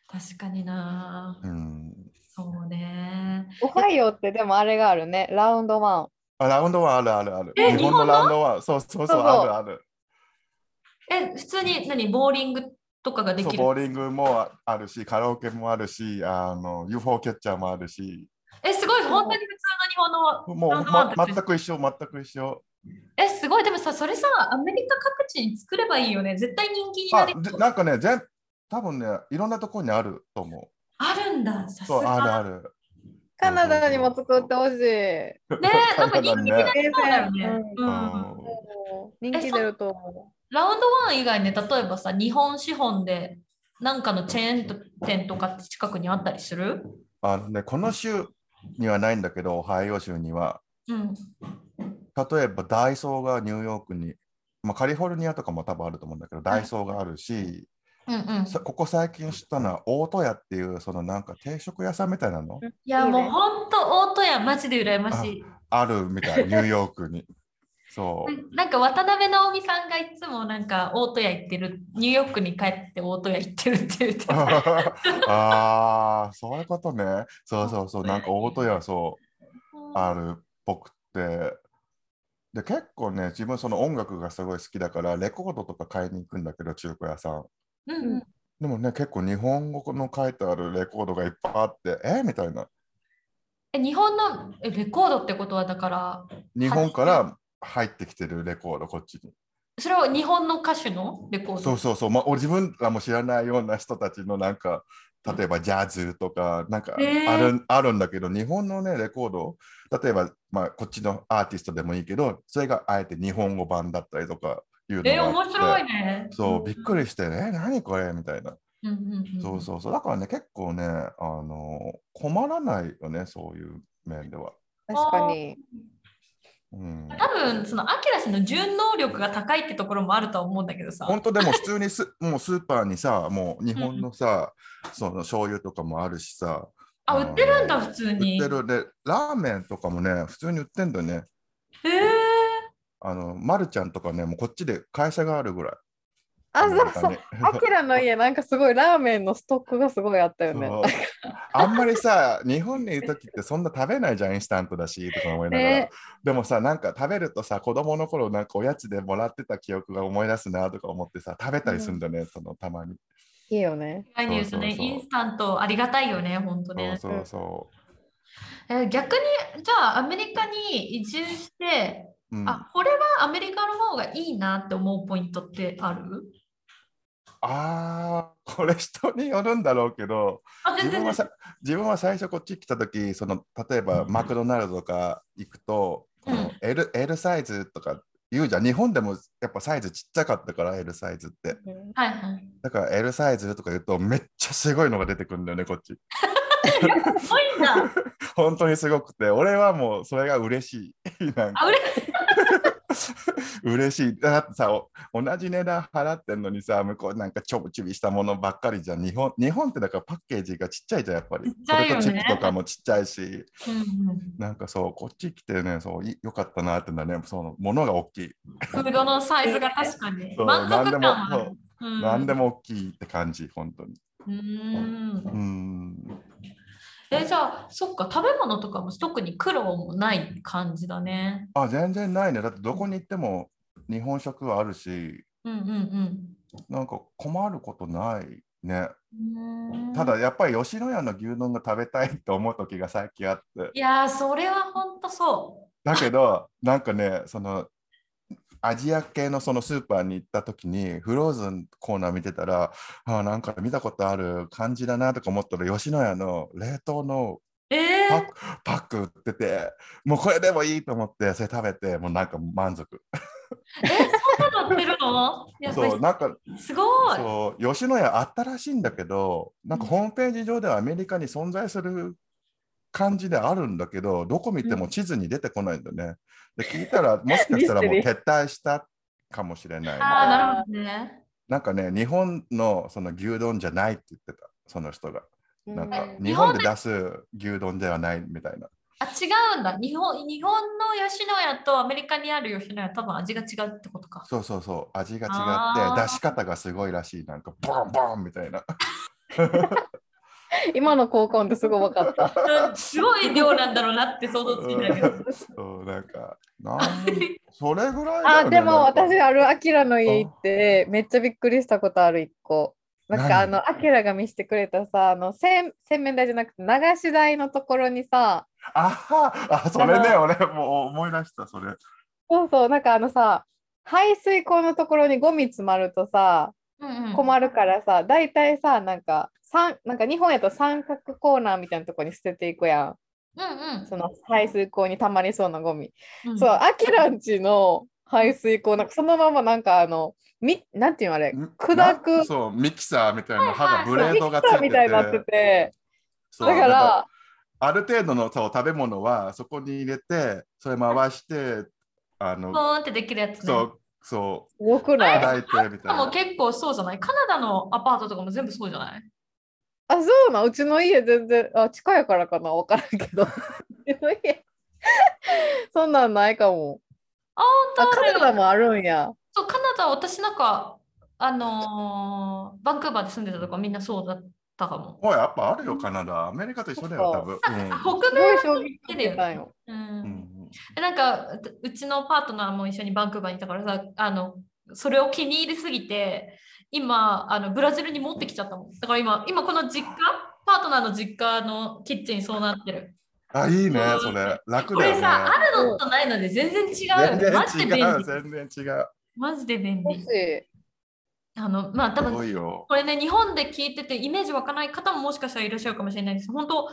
確かにな。うん。そうね。オハイオってでもあれがあるね。ラウンドワン。あラウンドはあるあるある。え日本のラウンドは、そうそうそう、そうそうあるある。え普通に何ボーリングとかがでそうきるボーリングもあるし、カラオケもあるし、あの UFO キャッチャーもあるし、えすごい本当に普通の日本のもう、ラウンドワンま、全く一緒、全く一緒。えすごい。でもさそれさアメリカ各地に作ればいいよね。絶対人気になある。でなんかね、全多分ね、いろんなところにあると思う。あるんだ。さすそう、あるがある。カナダにも作ってほしい。ねなんか人気になりそうだよね、う。うん。うん。人気出ると思ラウンドワン以外ね例えばさ日本資本でなんかのチェーン店とかって近くにあったりする？あのね、この州にはないんだけど、オハイオ州には。うん例えばダイソーがニューヨークに、まあ、カリフォルニアとかも多分あると思うんだけど、ダイソーがあるし、うんうんさここ最近知ったのは、大戸屋っていう、そのなんか定食屋さんみたいなの？う。いやもういいねほんと大戸屋マジで羨ましいあるみたい、ニューヨークに。そう。なんか渡辺直美さんがいつもなんか大戸屋行ってるニューヨークに帰って大戸屋行ってるって言ってた [LAUGHS] ああ、そういうことね。そうそうそう、なんか大戸屋そう。あるっぽくて。で、結構ね、自分その音楽がすごい好きだから、レコードとか買いに行くんだけど、中古屋さん。うんうんでもね、結構日本語の書いてあるレコードがいっぱいあって、えみたいな。え日本のえレコードってことはだから日本から入ってきてるレコード、こっちに。それは日本の歌手の？レコード？そうそうそう、まあ、俺自分らも知らないような人たちのなんか、例えばジャズとか、なんかあへーる,、あるんだけど、日本のね、レコード、例えば、まあ、こっちのアーティストでもいいけど、それがあえて日本語版だったりとかいうのがえあって面白いねそう、びっくりしてね、え、何これ？みたいな。うんうんうんそうそうそう。だからね、結構ね、あの困らないよね、そういう面では。う。確かに。うん、多分そのアキラ氏の順応力が高いってところもあるとは思うんだけどさ。本当でも普通に [LAUGHS] スもうスーパーにさ、もう日本のさ、その醤油とかもあるしさ、あ売ってるんだ普通売にってる。で、ラーメンとかもね、普通に売ってんだよね。へえあの、まるちゃんとかね、もうこっちで会社があるぐらい。あ、そうそう。アキラの家、なんかすごいラーメンのストックがすごいあったよね。あんまりさ、日本にいるときってそんな食べないじゃん、インスタントだしとか思いながら。ねでもさ、なんか食べるとさ、子供の頃なんかおやつでもらってた記憶が思い出すなとか思ってさ、食べたりするんだね、そのたまに。いいよね。インスタントありがたいよね、本当そうね。そうそえー逆に、じゃあアメリカに移住して、う。うん、あ、これはアメリカの方がいいなって思うポイントってある？あーこれ人によるんだろうけど自分はさ自分は最初こっち来た時その例えばマクドナルドとか行くと、この L, L サイズとか言うじゃん。日本でもやっぱサイズちっちゃかったから L サイズって。はいはい。だから L サイズとか言うとめっちゃすごいのが出てくるんだよねこっち。[LAUGHS] すごいんだ。[LAUGHS] 本当にすごくて。俺はもうそれが嬉しい。[LAUGHS] なんか。あ、嬉 [LAUGHS] 嬉しい。だってさ、お同じ値段払ってんのにさ、向こうなんかちょぶちびしたものばっかりじゃん。日本日本ってだからパッケージがちっちゃいじゃん、やっぱり。ちっちゃいよねポテトチップとかもちっちゃいし、うんうんなんかそう、こっち来てね、そういよかったなってのはね、そのものが大きい。フードのサイズが確かにそう満足感何でもはあ何でも大きいって感じ、本当に。うーんうん。えじゃあそっか食べ物とかも特に苦労もない感じだね。あ、全然ないね。だってどこに行っても日本食はあるし、うんうんなんか困ることないね。ただやっぱり吉野家の牛丼が食べたいって思う時が最近あって。いやーそれは本当そだけど、なんかね、そのアジア系のそのスーパーに行った時にフローズンコーナー見てたら、あなんか見たことある感じだなとか思ったら、吉野家の冷凍のう。えーパック,、売ってて、もうこれでもいいと思って、それ食べて、もうなんか満足。えそんなの売ってるの？そう、なんか、すごい。そう、吉野家あったらしいんだけど、なんかホームページ上ではアメリカに存在する感じであるんだけど、どこ見ても地図に出てこないんだね。で、聞いたら、[LAUGHS] もしかしたらもう撤退したかもしれない。ああなるほどね。なんかね、日本のその牛丼じゃないって言ってた、その人が。なんかうん日本で出す牛丼ではないみたいな。あ違うんだ日本。日本の吉野家とアメリカにある吉野家多分味が違うってことか。そうそうそう、味が違って、出し方がすごいらしい。なんか、ボンボンみたいな。[LAUGHS] [LAUGHS] 今の交換ってすごい分かった。うんすごい量なんだろうなって想像ついたけど。そう、なんか、なんそれぐらいねあ、でも私、あるアキラの家行って、めっちゃびっくりしたことある、一個。なんかあ何の、アキラが見せてくれたさ、あの、洗洗面台じゃなくて、流し台のところにさ、あはあ、それね、俺もう思い出した、それ。そうそう、なんかあのさ、排水口のところにゴミ詰まるとさ、困るからさ、大体さ、なんか、三なんか日本やと三角コーナーみたいなところに捨てていくやん。うんその排水口にたまりそうなゴミ。うん。そう、アキラんちの排水口、なんかそのままなんかあの、みなんていうのあれ、ん？砕くなそう、ミキサーみたいな歯がブレーミキサードがついてみたいになってて。だから、ある程度のそう食べ物はそこに入れて、それ回して、あの、ポーンってできるやつね。そう、そう、すごくない？叩いてみたいな。も結構そうじゃない？カナダのアパートとかも全部そうじゃない？あ、そうなん、うちの家全然、あ、近いからかな、わからんけど。うちの家、そんなんないかも。あ、あ、本当カナダもあるんや。そう、カナダ、私なんか、あのーバンクーバーで住んでたとかみんなそうだったかも。おい、やっぱあるよ、カナダ。アメリカと一緒だよ、多分。北す米ごい衝撃受けたんよ。ううんんうんでなんかううちのパートナーも一緒にバンクーバーにいたからさあのそれを気に入りすぎて今あのブラジルに持ってきちゃったもんだから今今この実家パートナーの実家のキッチンそうなってるあ、いいねう、んそれ。楽こだよね。れさ、あるのとないので全然違う全よマジで然違う、便利全然違う。マジで便利あのまあ多す分ごいよ。これね、日本で聞いててイメージ湧かない方ももしかしたらいらっしゃるかもしれないです。本当、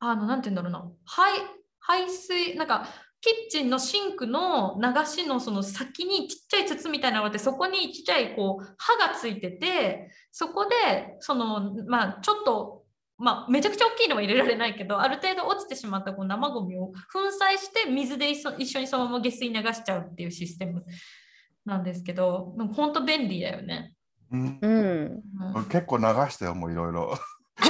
あの、なんて言うんだろうな。排排水、なんか、キッチンのシンクの流しのその先にちっちゃい筒みたいなのがあって、そこにちっちゃいこう刃がついてて、そこで、その、まあ、ちょっと、まあ、めちゃくちゃ大きいのは入れられないけど、ある程度落ちてしまったこう生ゴミを粉砕して、水で一緒一緒にそのまま下水流しちゃうっていうシステムなんですけど、本当便利だよね。うんうん。うん結構流したよ、もういろいろ。[LAUGHS]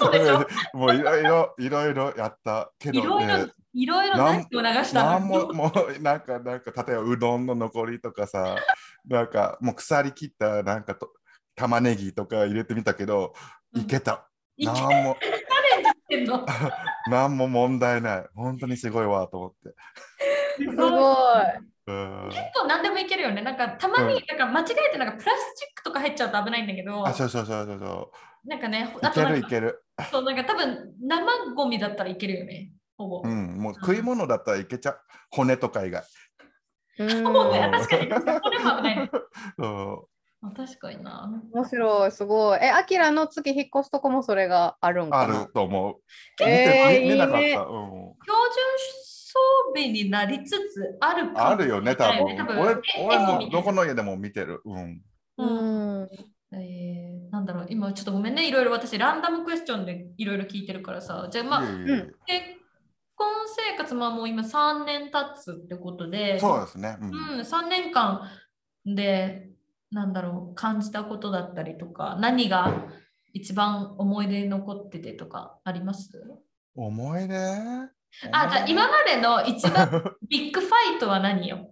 嘘でしょ [LAUGHS] もういろいろ、いろいろやったけどいろいろね。いろいろなん何を流したなんも、のもう、なんか、なんか、例えばうどんの残りとかさ、[LAUGHS] なんか、もう腐り切った、なんかと、玉ねぎとか入れてみたけど、いけた。いけなんも、てんの？[LAUGHS] なんも問題ない。本当にすごいわと思って。すごい。うん結構何でもいけるよね。なんかたまに、うんなんか間違えてなんかプラスチックとか入っちゃうと危ないんだけど、あ、そうそうそうそうそなんかね、う。いけあとなんかるいける。そうなんか多分生ゴミだったらいけるよね。ほぼ。うん、もう食い物だったらいけちゃう。骨とか以外。うんもうね確かにこれも危ないねそあ確かにな。面白い、すごい。え、アキラの次引っ越すとこもそれがあるんうあかな？ると思う。えー見て見なかった。いいねうん標準装備になりつつあるあるよね、多分。多分俺え俺もどこの家でも見てる。うん。ううんん。えーなんだろう今ちょっとごめんねいろいろ私ランダムクエスチョンでいろいろ聞いてるからさじゃあまあいえいえいえ結婚生活ももう今3年経つってことでそうですね。うん。うん、3年間でなんだろう感じたことだったりとか何が一番思い出に残っててとかあります？思い出？あじゃあ今までの一番 [LAUGHS] ビッグファイトは何よ？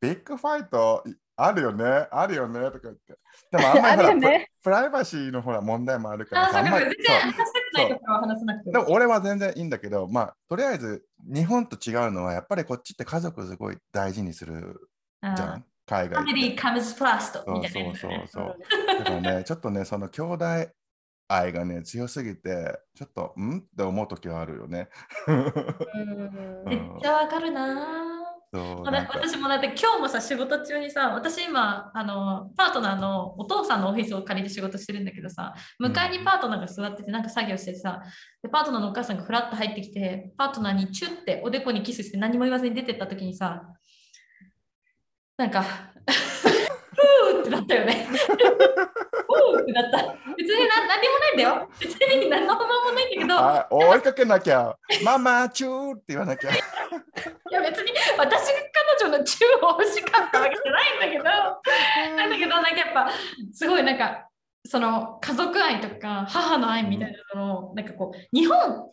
ビッグファイト？あるよね、あるよねとか言って。でもあんま [LAUGHS] ありね。プライバシーのほら問題もあるからさ、あんまりでも俺は全然いいんだけど、まあ、とりあえず日本と違うのは、やっぱりこっちって家族すごい大事にするあじゃん、海ファ外って。ミリーカムズフラストそうみたいなそうそうそう。だからね、ちょっとね、その兄弟愛がね、強すぎて、ちょっと、ん？って思う時はあるよね。うん [LAUGHS] めっちゃわかるな私もだって今日もさ仕事中にさ私今あのパートナーのお父さんのオフィスを借りて仕事してるんだけどさ向かいにパートナーが座っててなんか作業しててさでパートナーのお母さんがフラッと入ってきてパートナーにチュッておでこにキスして何も言わずに出てった時にさなんかふーってなったよね。[LAUGHS] ふーってなった。別にな何もないんだよ。別に何の不満もないんだけど。あ追いかけなきゃ、ママ、チューって言わなきゃ。いや別に私が彼女のチューを欲しかったわけじゃないんだけど。なんだけどなんかやっぱすごいなんかその家族愛とか母の愛みたいなのをなんかこう日本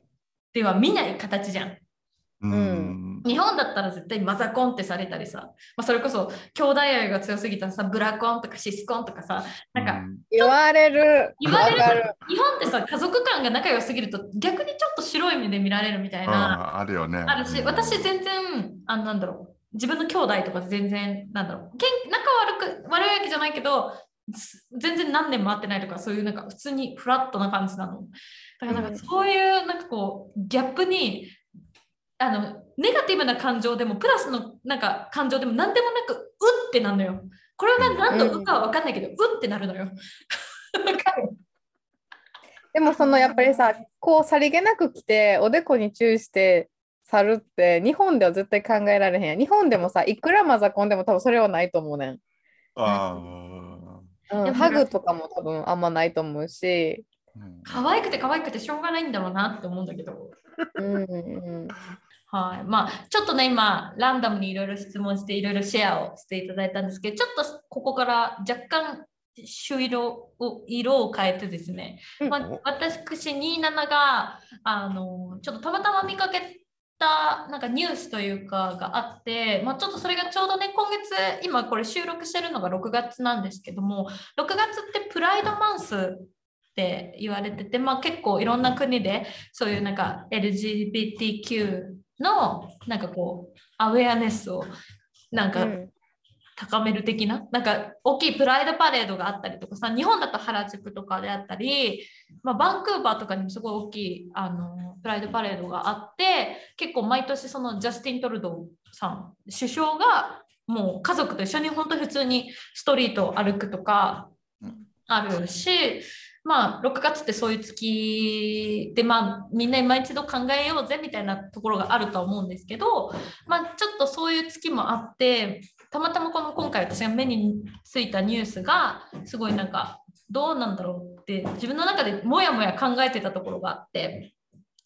では見ない形じゃん。うん。日本だったら絶対マザコンってされたりさ、まあ、それこそ兄弟愛が強すぎたらさブラコンとかシスコンとかさなんかうん言われる。言われる。日本ってさ家族間が仲良すぎると逆にちょっと白い目で見られるみたいな。ああるよね。あるし、うん私全然、あのなんだろう、自分の兄弟とか全然、なんだろう、けん仲悪く、悪いわけじゃないけど、す全然何年も会ってないとか、そういうなんか普通にフラットな感じなの。だからなんかそういうなんかこう、ギャップに、あの、ネガティブな感情でも、プラスのなんか感情でも何でもなく、うってなるのよ。これが何のうかは分かんないけど、うってなるのよ。[LAUGHS] でもそのやっぱりさ、こうさりげなく来て、おでこに注意して去るって、日本では絶対考えられへんやん。日本でもさ、いくらマザコンでも多分それはないと思うねん。あうん、ハグとかも多分あんまないと思うし。可愛くて可愛くてしょうがないんだろうなって思うんだけど。うんうんはい。まあ、ちょっとね、今、ランダムにいろいろ質問して、いろいろシェアをしていただいたんですけど、ちょっとここから若干、朱色を色を変えてですね、うんまあ、私、27が、あの、ちょっとたまたま見かけた、なんかニュースというかがあって、まあ、ちょっとそれがちょうどね、今月、今これ収録してるのが6月なんですけども、6月ってプライドマンスって言われてて、まあ、結構いろんな国でそういうなんか LGBTQ のなんかこうアウェアネスをなんかうん。高める的な、なんか大きいプライドパレードがあったりとかさ日本だと原宿とかであったり、まあ、バンクーバーとかにもすごい大きいあのプライドパレードがあって結構毎年そのジャスティン・トルドーさん首相がもう家族と一緒に本当普通にストリートを歩くとかあるし、まあ、6月ってそういう月で、まあ、みんな今一度考えようぜみたいなところがあるとは思うんですけど、まあ、ちょっとそういう月もあってたまたまこの今回私が目についたニュースがすごいなんかどうなんだろうって自分の中でもやもや考えてたところがあって。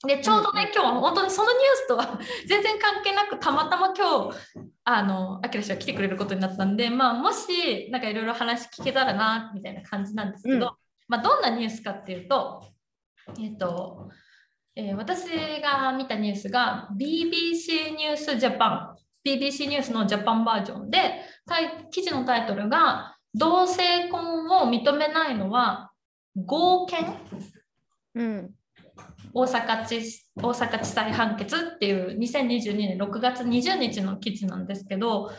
でちょうどね、今日は本当にそのニュースとは [LAUGHS] 全然関係なくたまたま今日あのアキラ氏が来てくれることになったんで、まあ、もしなんかいろいろ話聞けたらなみたいな感じなんですけど、うんまあ、どんなニュースかっていうと、えっとえー私が見たニュースが BBC ニュースジャパン BBC ニュースのジャパンバージョンで記事のタイトルが「同性婚を認めないのは合憲?」うん大阪地大阪地裁判決っていう2022年6月20日の記事なんですけど、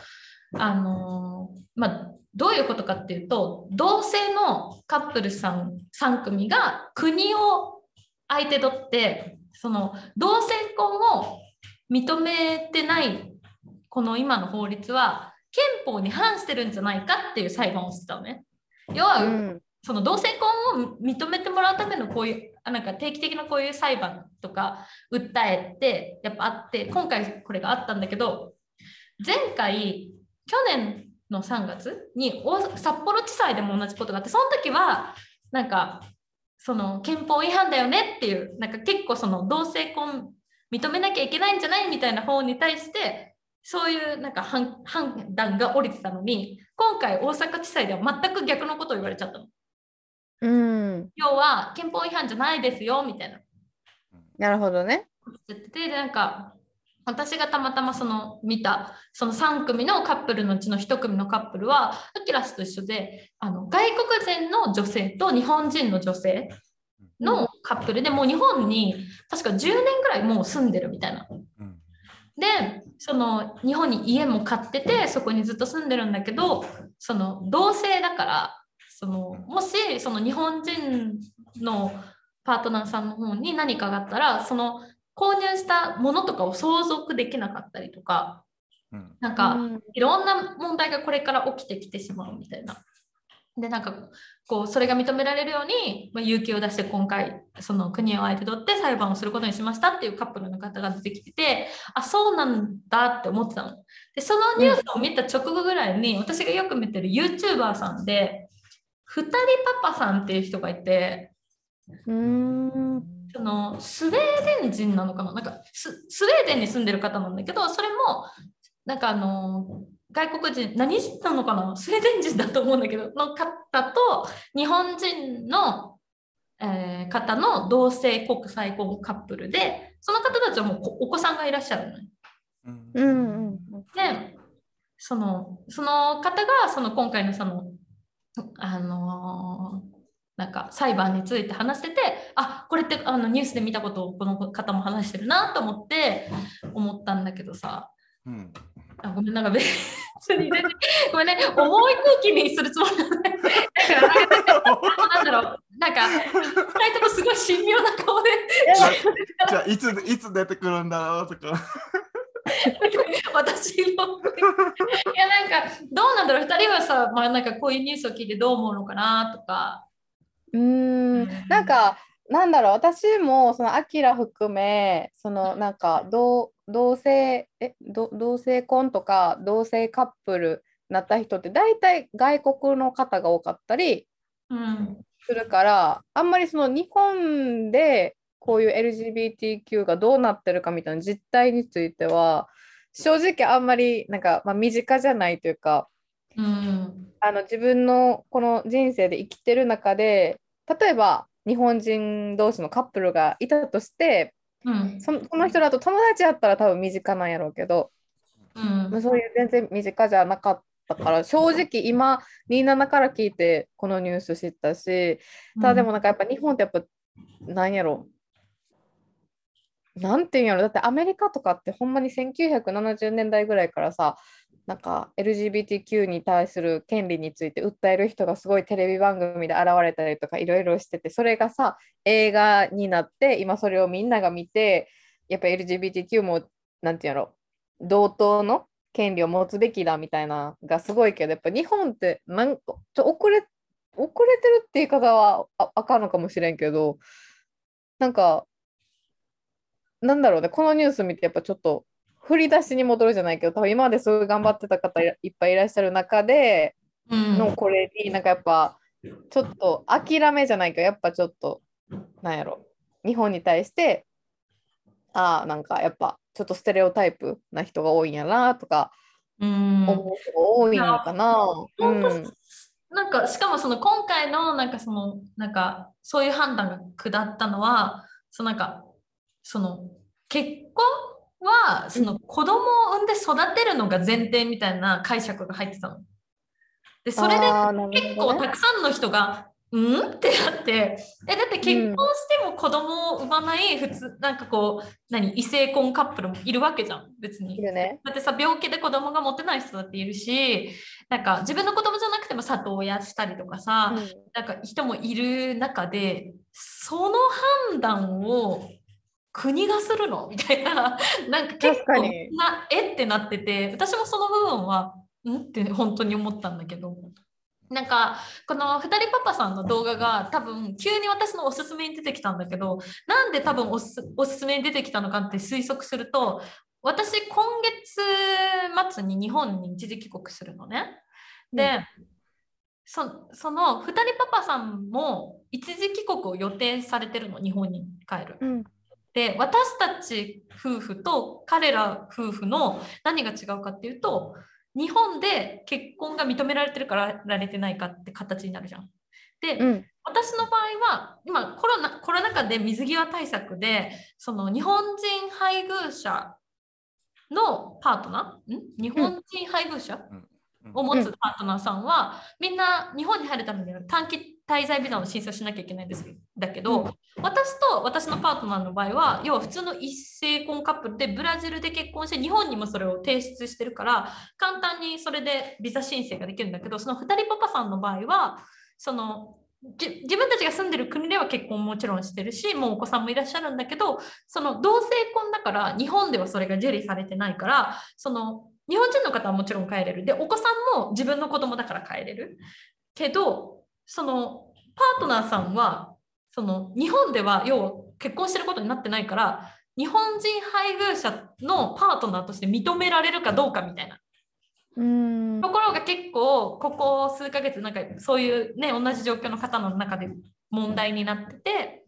あのまあ、どういうことかっていうと同性のカップルさん3組が国を相手取ってその同性婚を認めてないこの今の法律は憲法に反してるんじゃないかっていう裁判をしてたのね。要は、うんその同性婚を認めてもらうためのこういうあなんか定期的なこういう裁判とか訴えってやっぱあって今回これがあったんだけど前回去年の3月に大札幌地裁でも同じことがあってその時はなんかその憲法違反だよねっていうなんか結構その同性婚認めなきゃいけないんじゃないみたいな方に対してそういうなんか判判断が下りてたのに今回大阪地裁では全く逆のことを言われちゃったの。うん、要は憲法違反じゃないですよみたいななるほどね。でなんか私がたまたまその見たその3組のカップルのうちの1組のカップルはアキラスと一緒であの外国人の女性と日本人の女性のカップルでもう日本に確か10年ぐらいもう住んでるみたいな。うん。でその日本に家も買っててそこにずっと住んでるんだけどその同性だからそのもしその日本人のパートナーさんの方に何かがあったらその購入したものとかを相続できなかったりとかうんなんか、うんいろんな問題がこれから起きてきてしまうみたいな。でなんかこうそれが認められるように、まあ、勇気を出して今回その国を相手取って裁判をすることにしましたっていうカップルの方が出てきててあそうなんだって思ってたの。でそのニュースを見た直後ぐらいに、私がよく見てる YouTuber さんで二人パパさんっていう人がいてうんそのスウェーデン人なのかな？なんかススウェーデンに住んでる方なんだけどそれもなんかあの外国人何人なのかな？スウェーデン人だと思うんだけどの方と日本人の、えー方の同性国際婚カップルでその方たちはもうこお子さんがいらっしゃるのね。うんうんうん。でそのその方がその今回のそのあのーなんか裁判について話しててあこれってあのニュースで見たことをこの方も話してるなと思って思ったんだけどさ。うん。あごめんなんか別に全然 [LAUGHS] ごめんね重い空気にするつもりなんだだからなんだろうなんか2人ともすごい神妙な顔で。じゃあいついつ出てくるんだろうとか。[LAUGHS] 私もいやなんかどうなんだろう2人はさ、まあ、なんかこういうニュースを聞いてどう思うのかなとか。うーん。なんかなんだろう私もそのアキラ含めそのなんか同同性えど同性婚とか同性カップルになった人って大体外国の方が多かったりうん。するからあんまりその日本でこういう LGBTQ がどうなってるかみたいな実態については正直あんまりなんか、まあ、身近じゃないというかうんあの自分のこの人生で生きてる中で例えば日本人同士のカップルがいたとしてうん。そのその人だと友達やったら多分身近なんやろうけど、うん。まあそういう全然身近じゃなかったから正直今27から聞いてこのニュース知ったしただでもなんかやっぱ日本ってやっぱなんやろなんていうんやろだってアメリカとかってほんまに1970年代ぐらいからさなんか LGBTQ に対する権利について訴える人がすごいテレビ番組で現れたりとかいろいろしててそれがさ映画になって今それをみんなが見てやっぱ LGBTQ もなんていうんやろ同等の権利を持つべきだみたいながすごいけどやっぱ日本ってなんかちょ遅れ遅れてるって言い方はああかんのかもしれんけどなんかなんだろうねこのニュース見てやっぱちょっと振り出しに戻るじゃないけど多分今まですごい頑張ってた方いっぱいいらっしゃる中でうん。のこれになんかやっぱちょっと諦めじゃないけどやっぱちょっとなんやろ。日本に対してああなんかやっぱちょっとステレオタイプな人が多いんやなとかうん。思う人が多いのかな。うん。なんかしかもその今回のなんかそのなんかそういう判断が下ったのはそのなんかその結婚はその子供を産んで育てるのが前提みたいな解釈が入ってたの。でそれで結構たくさんの人がうん？ってなって。えだって結婚しても子供を産まない普通、なんかこう何異性婚カップルもいるわけじゃん別に。ね。だってさ病気で子供が持てない人だっているしなんか自分の子供じゃなくても里親したりとかさ、うん。なんか人もいる中でその判断を国がするの？[LAUGHS] みたいな。なんか結構なえってなってて。私もその部分はんって本当に思ったんだけど。なんかこの2人パパさんの動画が多分急に私のおすすめに出てきたんだけどなんで多分おすおすすめに出てきたのかって推測すると私今月末に日本に一時帰国するのね。で、そその2人パパさんも一時帰国を予定されてるの日本に帰る。うんで私たち夫婦と彼ら夫婦の何が違うかっていうと日本で結婚が認められてるからられてないかって形になるじゃん。で、うん。私の場合は今コロナコロナ禍で水際対策でその日本人配偶者のパートナー？ん？日本人配偶者、を持つパートナーさんは、みんな日本に入るためには短期滞在ビザの申請をしなきゃいけないんですだけど、うん。私と私のパートナーの場合は要は普通の一性婚カップルでブラジルで結婚して日本にもそれを提出してるから簡単にそれでビザ申請ができるんだけどその2人パパさんの場合はそのじ自分たちが住んでる国では結婚もちろんしてるしもうお子さんもいらっしゃるんだけどその同性婚だから日本ではそれが受理されてないからその日本人の方はもちろん帰れる。でお子さんも自分の子供だから帰れる。けどそのパートナーさんはその日本では要は結婚してることになってないから日本人配偶者のパートナーとして認められるかどうかみたいな。うん。ところが結構ここ数ヶ月なんかそういうね同じ状況の方の中で問題になってて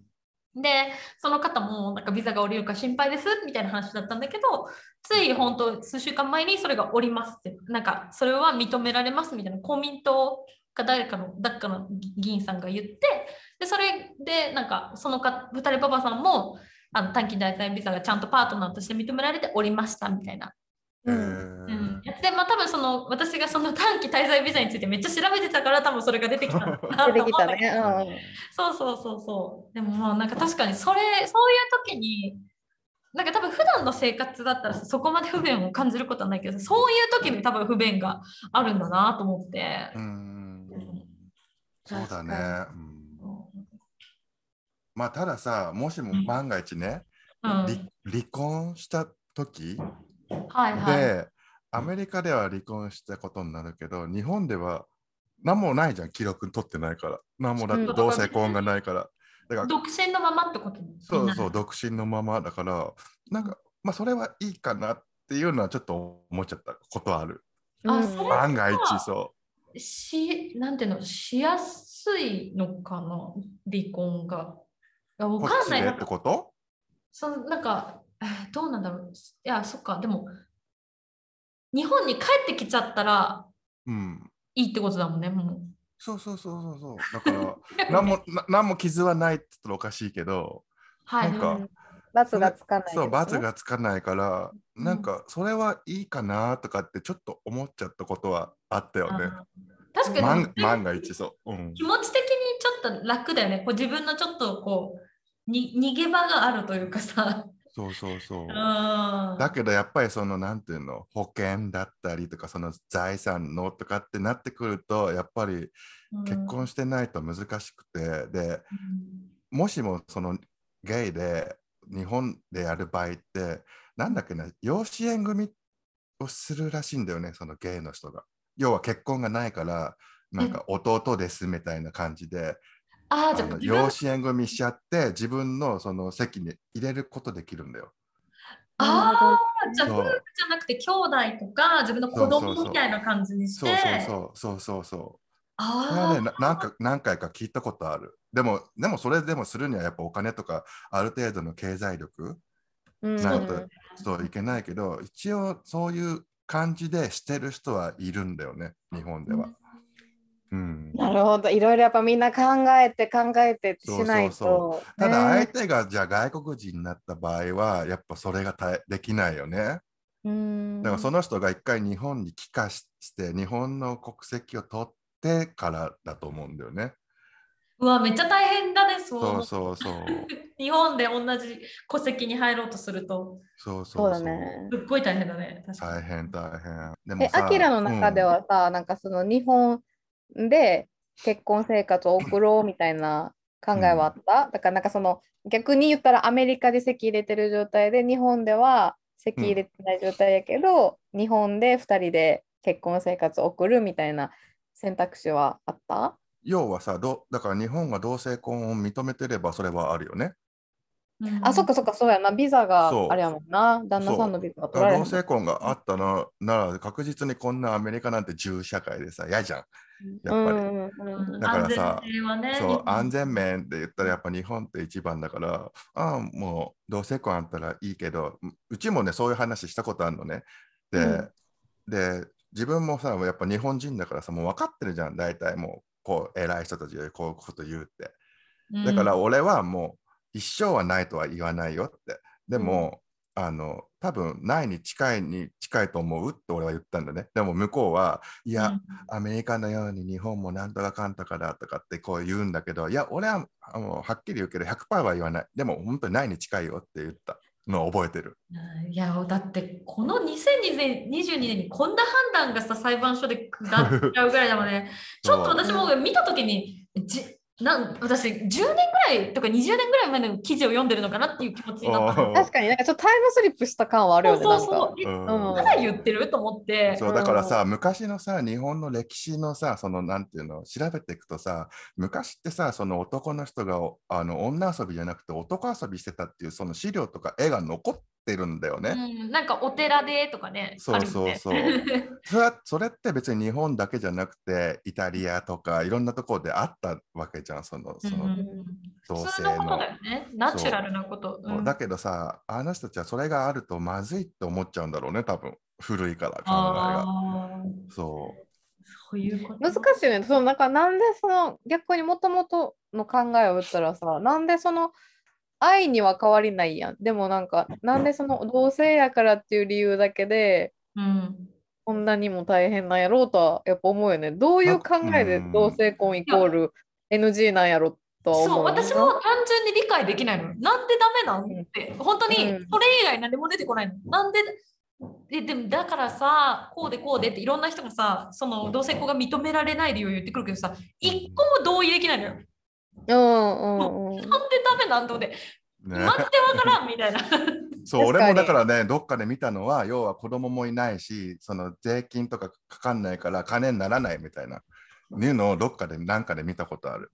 でその方もなんかビザが下りるか心配ですみたいな話だったんだけどつい本当数週間前にそれが下りますってなんかそれは認められますみたいな公民党か誰かの誰かの議員さんが言ってでそれでなんかそのか2人パパさんもあの短期滞在ビザがちゃんとパートナーとして認められておりましたみたいな。うん。うん、やつで、まあ、多分その私がその短期滞在ビザについてめっちゃ調べてたから多分それが出てきたんだな出てきたと思う。んだけね。どうん。そうそうそうそう。でもまあなんか確かにそれそういう時になんか多分普段の生活だったらそこまで不便を感じることはないけどそういう時に多分不便があるんだなと思って。う、んうんそうだね確。うんまあたださ、もしも万が一ね、うん、離離婚した時はいはいで、アメリカでは離婚したことになるけど、日本では何もないじゃん、記録取ってないから。何もだってうん同性婚がないから。だから、独身のままってことそうそう、独身のままだから、なんか、まあそれはいいかなっていうのはちょっと思っちゃったことはある。うんあ万が一そう。し、なんていうの、しやすいのかな、離婚が。いやわこかんないなってこと？そのなんか、え [LAUGHS] ーどうなんだろう。いや、そっか、でも、日本に帰ってきちゃったらうん。いいってことだもんね、もう。そうそうそうそうそう。だから、何も [LAUGHS] な何も傷はないって言ったらおかしいけど、はい。なんかうん罰がつかない、そう、罰が。がつかないから、うんなんか、それはいいかなとかってちょっと思っちゃったことはあったよね。確かに、万万が一そう。うん気持ち的にちょっと楽だよね。こう自分のちょっとこうに逃げ場があるというかさ。そうそうそうう。んだけどやっぱりそのなんていうの保険だったりとかその財産のとかってなってくるとやっぱり結婚してないと難しくてでもしもそのゲイで日本でやる場合ってなんだっけな養子縁組をするらしいんだよねそのゲイの人が。要は結婚がないからなんか弟ですみたいな感じでああ、じゃあの養子縁組しちゃって自分のその席に入れることできるんだよ。ああ、じゃあ夫婦じゃなくて兄弟とか自分の子供みたいな感じにして。そうそうそうそうそうそう。これはあね、ななんか何回か聞いたことある。でも、でもそれでもするにはやっぱお金とかある程度の経済力うんないとそういけないけど、一応そういう感じでしてる人はいるんだよね、日本では。うん、なるほど。いろいろやっぱみんな考えて考えてしないと。そうただ相ね手がじゃあ外国人になった場合は、やっぱそれがたできないよね。うんだからその人が一回日本に帰化しして、日本の国籍を取ってからだと思うんだよね。うわめっちゃ大変だねそうそうそうそう。[LAUGHS] 日本で同じ戸籍に入ろうとするとそうそそううそう。だね。すっごい大変だね大変大変。でえも、さアキラの中で、はさ、なんかその日本で結婚生活を送ろうみたいな考えはあった、だからなんかその逆に言ったらアメリカで籍入れてる状態で日本では籍入れてない状態やけど、日本で2人で結婚生活を送るみたいな選択肢はあった？うん要はさど、だから日本が同性婚を認めてればそれはあるよね。うんあ、そっかそっか、そうやな。ビザがあれやもんな。旦那さんのビザが取られ同性婚があったのなら確実にこんなアメリカなんて自由社会でさ嫌じゃん。やっぱり。うんうんうんだからさ安全ねそう安全面って言ったらやっぱ日本って一番だからああもう同性婚あったらいいけどううちもねそういう話したことあるのねで,、うんで自分もさやっぱ日本人だからさもう分かってるじゃん。大体もうこう偉い人たちでこういうこと言うって。だから俺はもう一生はないとは言わないよって。でも、あの多分ないに近いに近いと思うって俺は言ったんだね。でも向こうはいや、うん。アメリカのように日本もなんとかかんとかだとかってこう言うんだけど、いや、俺はあのはっきり言うけど100%は言わない。でも本当にないに近いよって言ったのを覚えてる。いやだってこの2022年にこんな判断がさ裁判所で下っちゃうぐらいだもんね [LAUGHS] ちょっと私も見た時にじなん私10年ぐらいとか20年ぐらい前の記事を読んでるのかなっていう気持ちになったの。確かになんかちょっとタイムスリップした感はあるよね。そうそうそう。えうんまだ言ってると思って。そうだからさ、昔のさ、日本の歴史のさ、そのなんていうの、調べていくとさ、昔ってさ、その男の人があの女遊びじゃなくて男遊びしてたっていうその資料とか絵が残ってるんだよね。うん、なんかお寺でとかね。そうそうそう [LAUGHS] それはそれって別に日本だけじゃなくて、イタリアとかいろんなところであったわけじゃん、そのそのうん同普通性ののことだ。よね。ナチュラルなこと。うんだけどさ、あの人たちはそれがあるとまずいって思っちゃうんだろうね、多分古いから考えが。そう。そういうこと。難しいよね。そのなんかなんでその逆にもともとの考えを言ったらさ、なんでその愛には変わりないやん。でもなんか、なんでその同性やからっていう理由だけで、うん。こんなにも大変なんやろうとはやっぱ思うよね。どういう考えで同性婚イコール NG なんやろとは思うそう。私も単純に理解できないの。なんでダメなん？って、本当にうんそれ以外何も出てこないの。なんでででもだからさ、こうでこうでっていろんな人がさ、その同性婚が認められない理由を言ってくるけどさ、一個も同意できないのよ。うんうんうん。なんでダメなんと思って、ねマジでわからんみたいな。[LAUGHS] そう俺もだからね、どっかで見たのは、要は子供もいないし、その税金とかかかんないから金にならないみたいな、いうのをどっかでなんかで見たことある。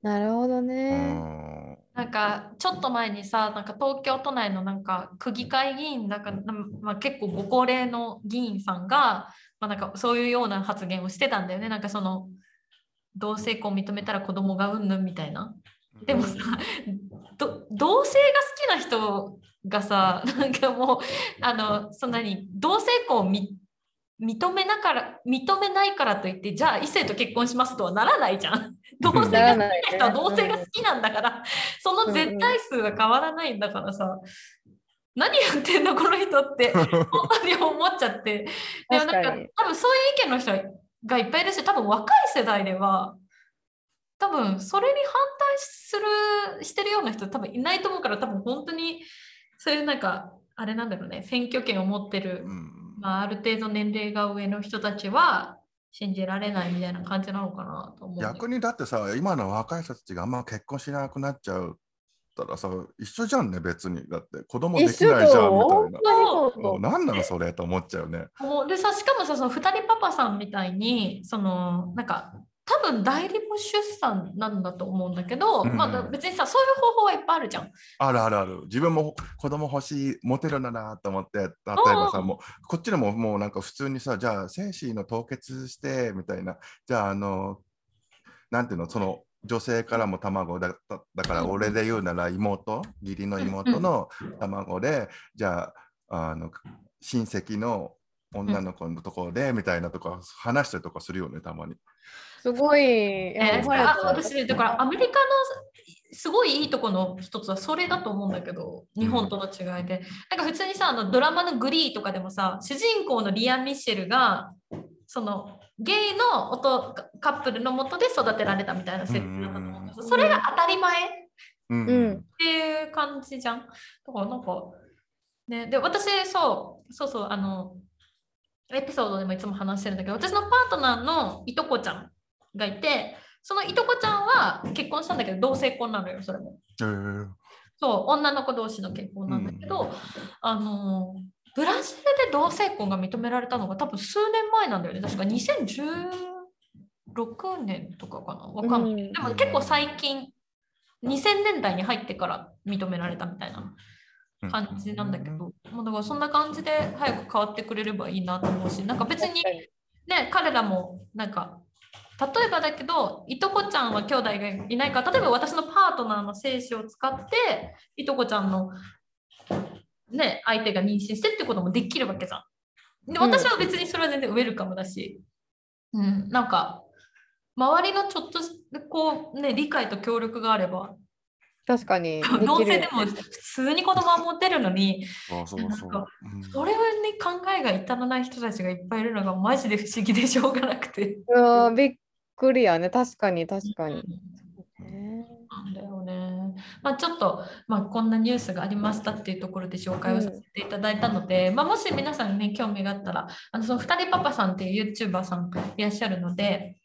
なるほどうね。ん。なんかちょっと前にさ、なんか東京都内のなんか区議会議員だか、まあ、結構ご高齢の議員さんが、まあ、なんかそういうような発言をしてたんだよね。なんかその同性婚認めたら子供がうんぬんみたいな？でもさ、ど同性が好きな人がさ、なんかもう、あの、そんなに同性婚をみ認めなから認めないからといって、じゃあ異性と結婚しますとはならないじゃん。同性が好きな人は同性が好きなんだから、その絶対数は変わらないんだからさ、何やってんのこの人って [LAUGHS] 本当に思っちゃって。でもなんか多分そういう意見の人がいっぱいいるし、多分若い世代では、多分それに反対するしてるような人多分いないと思うから多分本当にそういうなんかあれなんだろうね選挙権を持ってる、うんまあ、ある程度年齢が上の人たちは信じられないみたいな感じなのかなと思う。逆にだってさ、今の若い人たちがあんま結婚しなくなっちゃうったらさ、一緒じゃんね、別に。だって子供できないじゃんみよたいな。そうそううん何なのそれと思っちゃうね。もうでさしかもさその2人パパさんみたいにそのなんか多分代理母出産なんだと思うんだけど、うんまあ、別にさそういう方法はいっぱいあるじゃん。あるあるある。自分も子供欲しい、モテるんだなと思って、例えばさ、うんもうこっちでももうなんか普通にさ、じゃあ精子の凍結してみたいな、じゃああの、なんていうの、その女性からも卵だだだから俺で言うなら妹、義理の妹の卵で、じゃああの親戚の女の子のところでみたいなとか話したりとかするよね、たまに。すごい。えー私だからアメリカのすごいいいとこの一つはそれだと思うんだけど日本との違いで、なんか普通にさあのドラマの「グリー」とかでもさ主人公のリアン・ミッシェルがそのゲイのおとカップルのもとで育てられたみたいな設定だったと思うんです。よそれが当たり前。っうん。うんていう感じじゃん。だからなんかねで私そうそうそうあのエピソードでもいつも話してるんだけど私のパートナーのいとこちゃんがいてそのいとこちゃんは結婚したんだけど同性婚なのよそれも。えー。そう女の子同士の結婚なんだけど、あのブラジルで同性婚が認められたのが多分数年前なんだよね。確か2016年とかかな。わかんない、うん。でも結構最近2000年代に入ってから認められたみたいな感じなんだけど、まあだからそんな感じで早く変わってくれればいいなと思うしなんか別に。ね彼らもなんか例えばだけどいとこちゃんは兄弟がいないから例えば私のパートナーの精子を使っていとこちゃんのね相手が妊娠してってこともできるわけじゃん。でうん私は別にそれは全然ウェルカムだし、うん、なんか周りのちょっとしたこうね理解と協力があれば確かに。[LAUGHS] 同性でも普通に子供は持てるのにそうそうかれに考えが至らない人たちがいっぱいいるのがマジで不思議でしょうがなくて。うんびっくりやね。確かに、確かに。ねなんだよね。まあ、ちょっと、まあ、こんなニュースがありましたっていうところで紹介をさせていただいたので、まあ、もし皆さんね、興味があったら、あのその2人パパさんっていう YouTuber さんいらっしゃるので、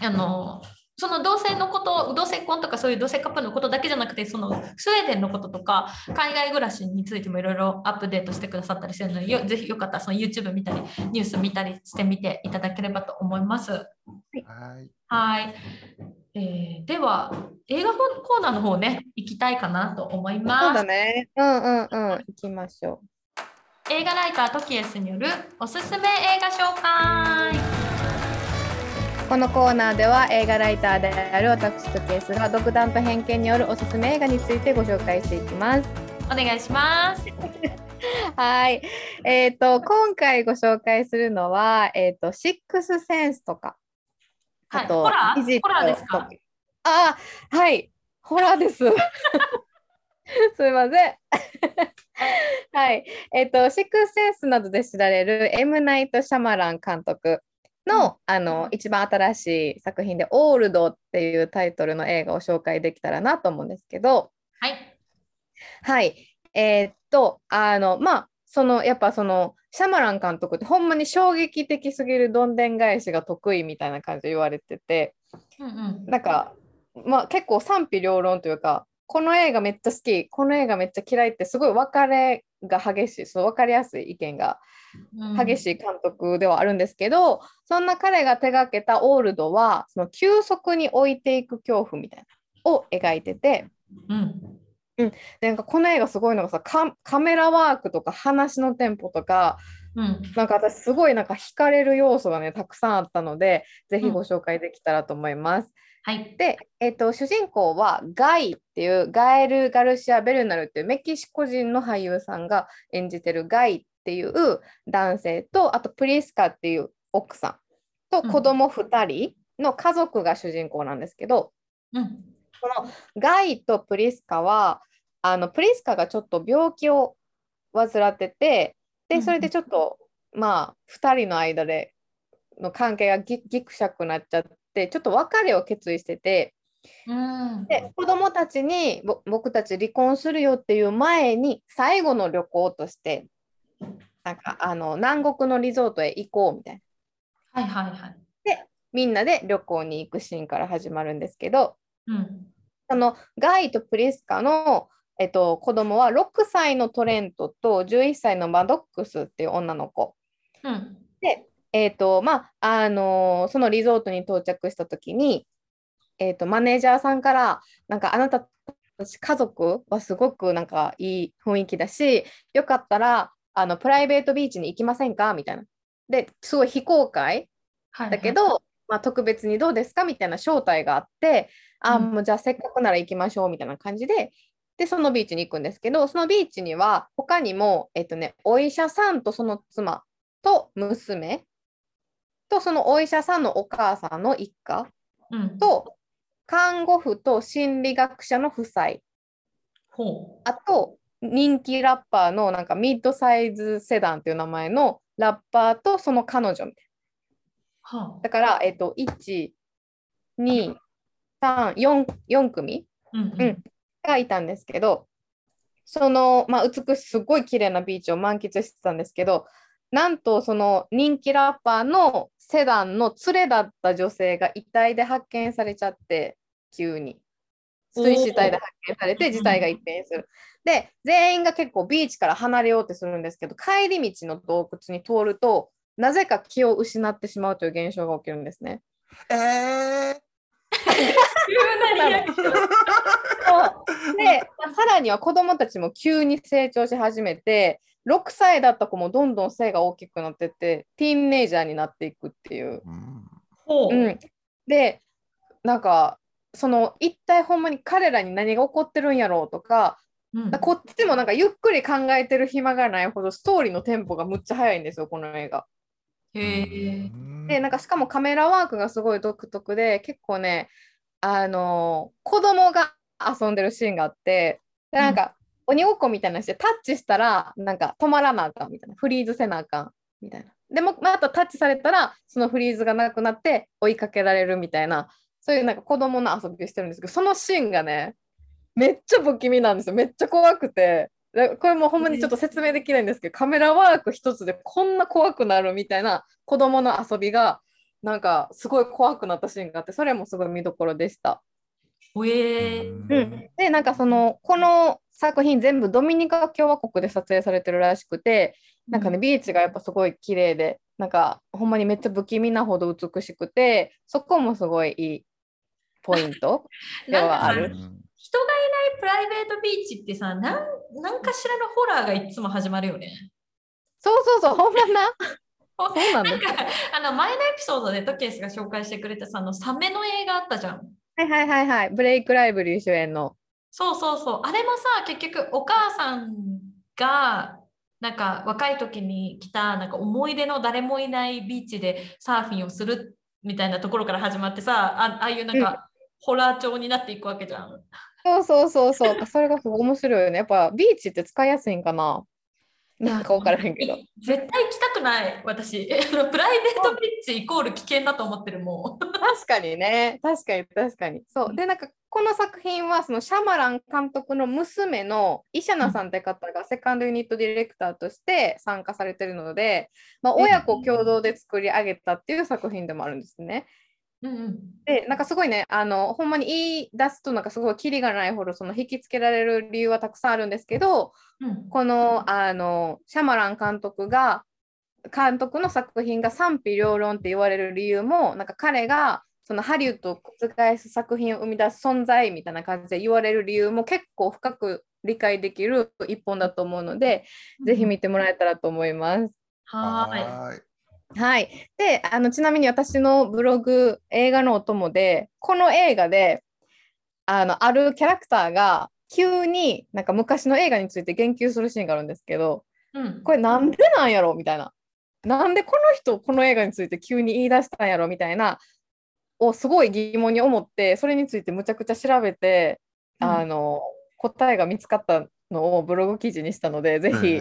あのその同性のこと、同性婚とかそういう同性カップルのことだけじゃなくて、そのスウェーデンのこととか、海外暮らしについてもいろいろアップデートしてくださったりするので、よぜひよかったらその YouTube 見たり、ニュース見たりしてみていただければと思います。はいはい。えーでは、映画コーナーの方ね、行きたいかなと思いそうます。だね。うんうんうん。行きましょ映画ライタートキエスによるおすすめ映画紹介。う。このコーナーでは映画ライターである私とケースが独断と偏見によるおすすめ映画についてご紹介していきます。お願いします。[LAUGHS] はい。えっ、と、今回ご紹介するのは、えっ、と、シックスセンスとか、はいあと、ホラー？ホラーですか？とああ、はい。ホラーです。[LAUGHS] すいません。[LAUGHS] はい。えっ、と、シックスセンスなどで知られる M. ナイト・シャマラン監督の,、あの一番新しい作品で「オールド」っていうタイトルの映画を紹介できたらなと思うんですけど、はい。はい。えーっと、あの、まあ、その、やっぱその、シャマラン監督ってほんまに衝撃的すぎるどんでん返しが得意みたいな感じで言われてて、うんうん。なんか、まあ結構賛否両論というか、この映画めっちゃ好き、この映画めっちゃ嫌いってすごい分かれが激しい、そう分かりやすい意見が激しい。い監督ではあるんですけど、そんな彼が手がけたオールドは、その急速に置いていく恐怖みたいなを描いてて、うん。でなんかこの映画すごいのがさカカメラワークとか話のテンポとかうん。なんか私すごいなんか惹かれる要素がねたくさんあったのでぜひご紹介できたらと思います。はい。で、えっと主人公はガイっていうガエル・ガルシア・ベルナルっていうメキシコ人の俳優さんが演じてるガイっていう男性とあとプリスカっていう奥さんと子供2人の家族が主人公なんですけど、うん。このガイとプリスカはあのプリスカがちょっと病気を患っててうんでそれでちょっと、まあ2人の間での関係がぎぎくしゃくなっちゃってちょっと別れを決意しててうん。で子供たちにぼ僕たち離婚するよっていう前に最後の旅行としてなんかあの南国のリゾートへ行こうみたいなはいはいはい。みんなで旅行に行くシーンから始まるんですけどうん。そのガイとプリスカの、えっと、子供は6歳のトレントと11歳のマドックスっていう女の子。うん。で、えっとまああのーそのリゾートに到着した時に、えっと、マネージャーさんからなんかあなたたち家族はすごくなんかいい雰囲気だしよかったらあのプライベートビーチに行きませんか？みたいな。ですごい非公開はい。だけ、ど、まあ、特別にどうですか？みたいな招待があって、あうんもうじゃあせっかくなら行きましょうみたいな感じで、で、そのビーチに行くんですけど、そのビーチには他にも、えっとね、お医者さんとその妻と娘とそのお医者さんのお母さんの一家うん。と看護婦と心理学者の夫妻、ほあと人気ラッパーのなんかミッドサイズセダンっていう名前のラッパーとその彼女みたいな。はあ。だから、えっと、1、2、3、4、4組うん。うんがいたんですけど、その、まあ、美しい、すごい綺麗なビーチを満喫してたんですけど、なんとその人気ラッパーのセダンの連れだった女性が遺体で発見されちゃって、急に。水死体で発見されて、事態が一変する。で、全員が結構ビーチから離れようとするんですけど、帰り道の洞窟に通ると、なぜか気を失ってしまうという現象が起きるんですね。えー、[LAUGHS] 急なリアクション。には子供たちも急に成長し始めて、6歳だった子もどんどん背が大きくなってって、ティーンネイジャーになっていくっていう。うんほう。うん、で、なんか、その一体ほんまに彼らに何が起こってるんやろうとか、うんこっちもなんかゆっくり考えてる暇がないほどストーリーのテンポがむっちゃ速いんですよ、この映画。へえ。で、なんかしかもカメラワークがすごい独特で、結構ね、あの子供が遊んでるシーンがあって、でなんか、鬼ごっこみたいなのして、タッチしたら、なんか止まらなあかんみたいな、フリーズせなあかんみたいな。でも、またタッチされたら、そのフリーズがなくなって追いかけられるみたいな、そういうなんか子供の遊びをしてるんですけど、そのシーンがね、めっちゃ不気味なんですよ。めっちゃ怖くて。でこれもうほんまにちょっと説明できないんですけど、カメラワーク一つでこんな怖くなるみたいな子供の遊びが、なんかすごい怖くなったシーンがあって、それもすごい見どころでした。ほえー。うん、で、なんかその、この作品全部ドミニカ共和国で撮影されてるらしくて、なんかね、ビーチがやっぱすごい綺麗で、なんかほんまにめっちゃ不気味なほど美しくて、そこもすごいいいポイント？[LAUGHS] ではある？か人がいないプライベートビーチってさ、なんなんかしらのホラーがいつも始まるよね。そうそうそう、ほんまな？[LAUGHS] そうなんです。なんかあの前のエピソードでトケースが紹介してくれたさあのサメの映画あったじゃん。はいはいはいはい。ブレイク・ライブリー主演の。そうそうそう。あれもさ結局お母さんがなんか若い時に来たなんか思い出の誰もいないビーチでサーフィンをするみたいなところから始まってさあああいうなんか、ホラー調になっていくわけじゃん。そうそうそうそう。それがすごい面白いよね。やっぱビーチって使いやすいんかな。なんか分からへんけど。い絶対行きたくない私 [LAUGHS] プライベートビーチイコール危険だと思ってるもん。確かにね。確かに確かに。そう。で、なんかこの作品はそのシャマラン監督の娘のイシャナさんって方がセカンドユニットディレクターとして参加されてるので、まあ、親子共同で作り上げたっていう作品でもあるんですね。うんうんで、なんかすごいね、あの、ほんまに言い出すとなんかすごいキリがないほどその引きつけられる理由はたくさんあるんですけど、うんこのあのシャマラン監督が監督の作品が賛否両論って言われる理由もなんか彼がそのハリウッドを覆す作品を生み出す存在みたいな感じで言われる理由も結構深く理解できる一本だと思うので、ぜひ見てもらえたらと思います。はーい。はーい。はい。で、あのちなみに私のブログ、映画のお供で、この映画で、あの、あるキャラクターが急になんか昔の映画について言及するシーンがあるんですけど、うんこれなんでなんやろ？みたいな。なんでこの人この映画について急に言い出したんやろ？みたいなをすごい疑問に思ってそれについてむちゃくちゃ調べて、うんあの答えが見つかったのをブログ記事にしたのでぜひ、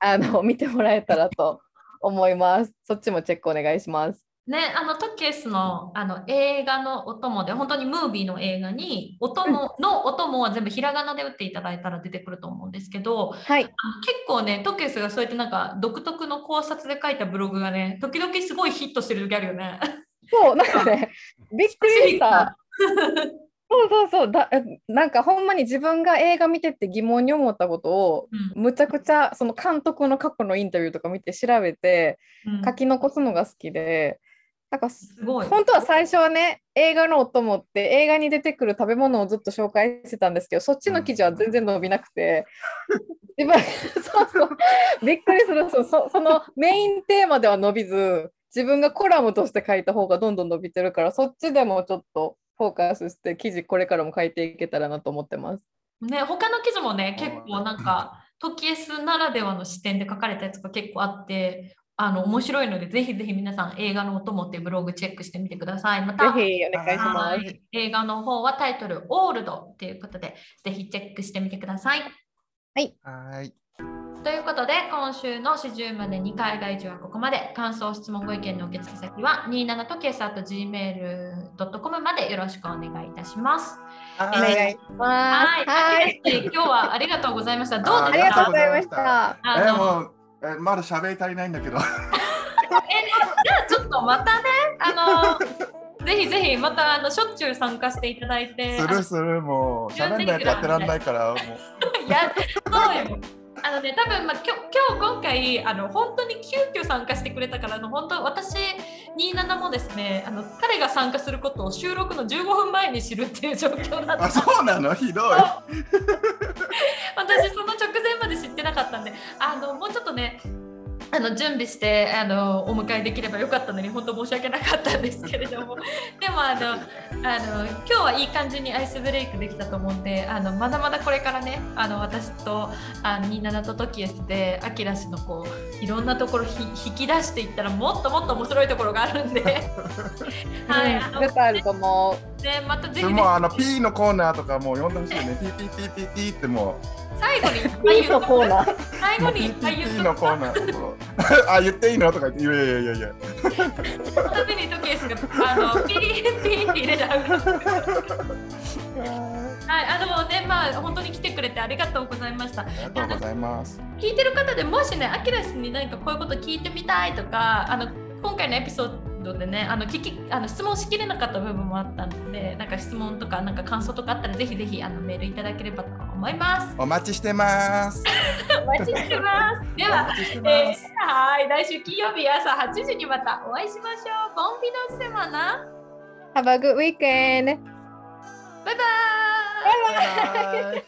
あの見てもらえたらと思います。そっちもチェックお願いします。ね、あのトケースのあの映画のお供で本当にムービーの映画にお供のお供は全部ひらがなで打っていただいたら出てくると思うんですけどはい。結構ねトケースがそうやってなんか独特の考察で書いたブログがね時々すごいヒットしてる時あるよね。そう、なんかね、[LAUGHS] びっくりした。[LAUGHS] そうそうそう。だ、なんかほんまに自分が映画見てて疑問に思ったことを、うん。むちゃくちゃその監督の過去のインタビューとか見て調べてうん。書き残すのが好きで、なんかすごい。本当は最初はね映画のお供って映画に出てくる食べ物をずっと紹介してたんですけどそっちの記事は全然伸びなくて、自分そうそう。びっくりする。そそのメインテーマでは伸びず自分がコラムとして書いた方がどんどん伸びてるからそっちでもちょっとフォーカスして記事これからも書いていけたらなと思ってます。ね、他の記事もね結構なんかトキエスならではの視点で書かれたやつが結構あってあの面白いのでぜひぜひ皆さん映画のお供っていうブログチェックしてみてください。またぜひお願いします。はい映画の方はタイトル「オールド」ということでぜひチェックしてみてください。はい。ということで、今週の始終までに海外中はここまで。感想、質問、ご意見の受付先は27とけさと gmail.com までよろしくお願いいたします。お願いします。はい、はい。今日はありがとうございました。どうあですか？ありがとうございました。あのえもうえまだ喋り足りないんだけど。[LAUGHS] えじゃあちょっとまたね、あのぜひぜひまたあのしょっちゅう参加していただいて、するするもう喋んないとやってらんないからもう。[LAUGHS] やそうよ。あのね、多分まあ今日今日今回あの本当に急遽参加してくれたからあの本当私27もですねあの彼が参加することを収録の15分前に知るっていう状況だった。あそうなの？ひどい。私その直前まで知ってなかったんであのもうちょっとねあの準備してあのお迎えできればよかったのに本当申し訳なかったんですけれども。[LAUGHS] でもあのあの今日はいい感じにアイスブレイクできたと思うんであのまだまだこれからねあの私とあの27とトキエスでアキラ氏のこういろんなところひ引き出していったらもっともっと面白いところがあるんで、[LAUGHS] はい。あの絶対あると思う。ね、またぜひ、ね。でも、あの P のコーナーとかもう呼んでほしいね。P P P P P っても最後にいっぱコーナー。最後にいっぱい P 言 P うのコーナー。[LAUGHS] あ言っていいのとか言っていやいやいやいやためにトキエスがあのピリピリって入れちゃう。はい、あのね、まあ本当に来てくれてありがとうございました。ありがとうございます。聞いてる方でもしね、アキラ氏に何かこういうこと聞いてみたいとか、あの今回のエピソードでね、あの聞きあの質問しきれなかった部分もあったので、なんか質問とかなんか感想とかあったらぜひぜひあのメールいただければと思います。お待ちしてます。[LAUGHS] お待ちしてます。[LAUGHS] ではえ。ーはい、来週金曜日朝8時にまたお会いしましょう。ボンビノセマナ。Have a good weekend. バイバーイ。バイバイ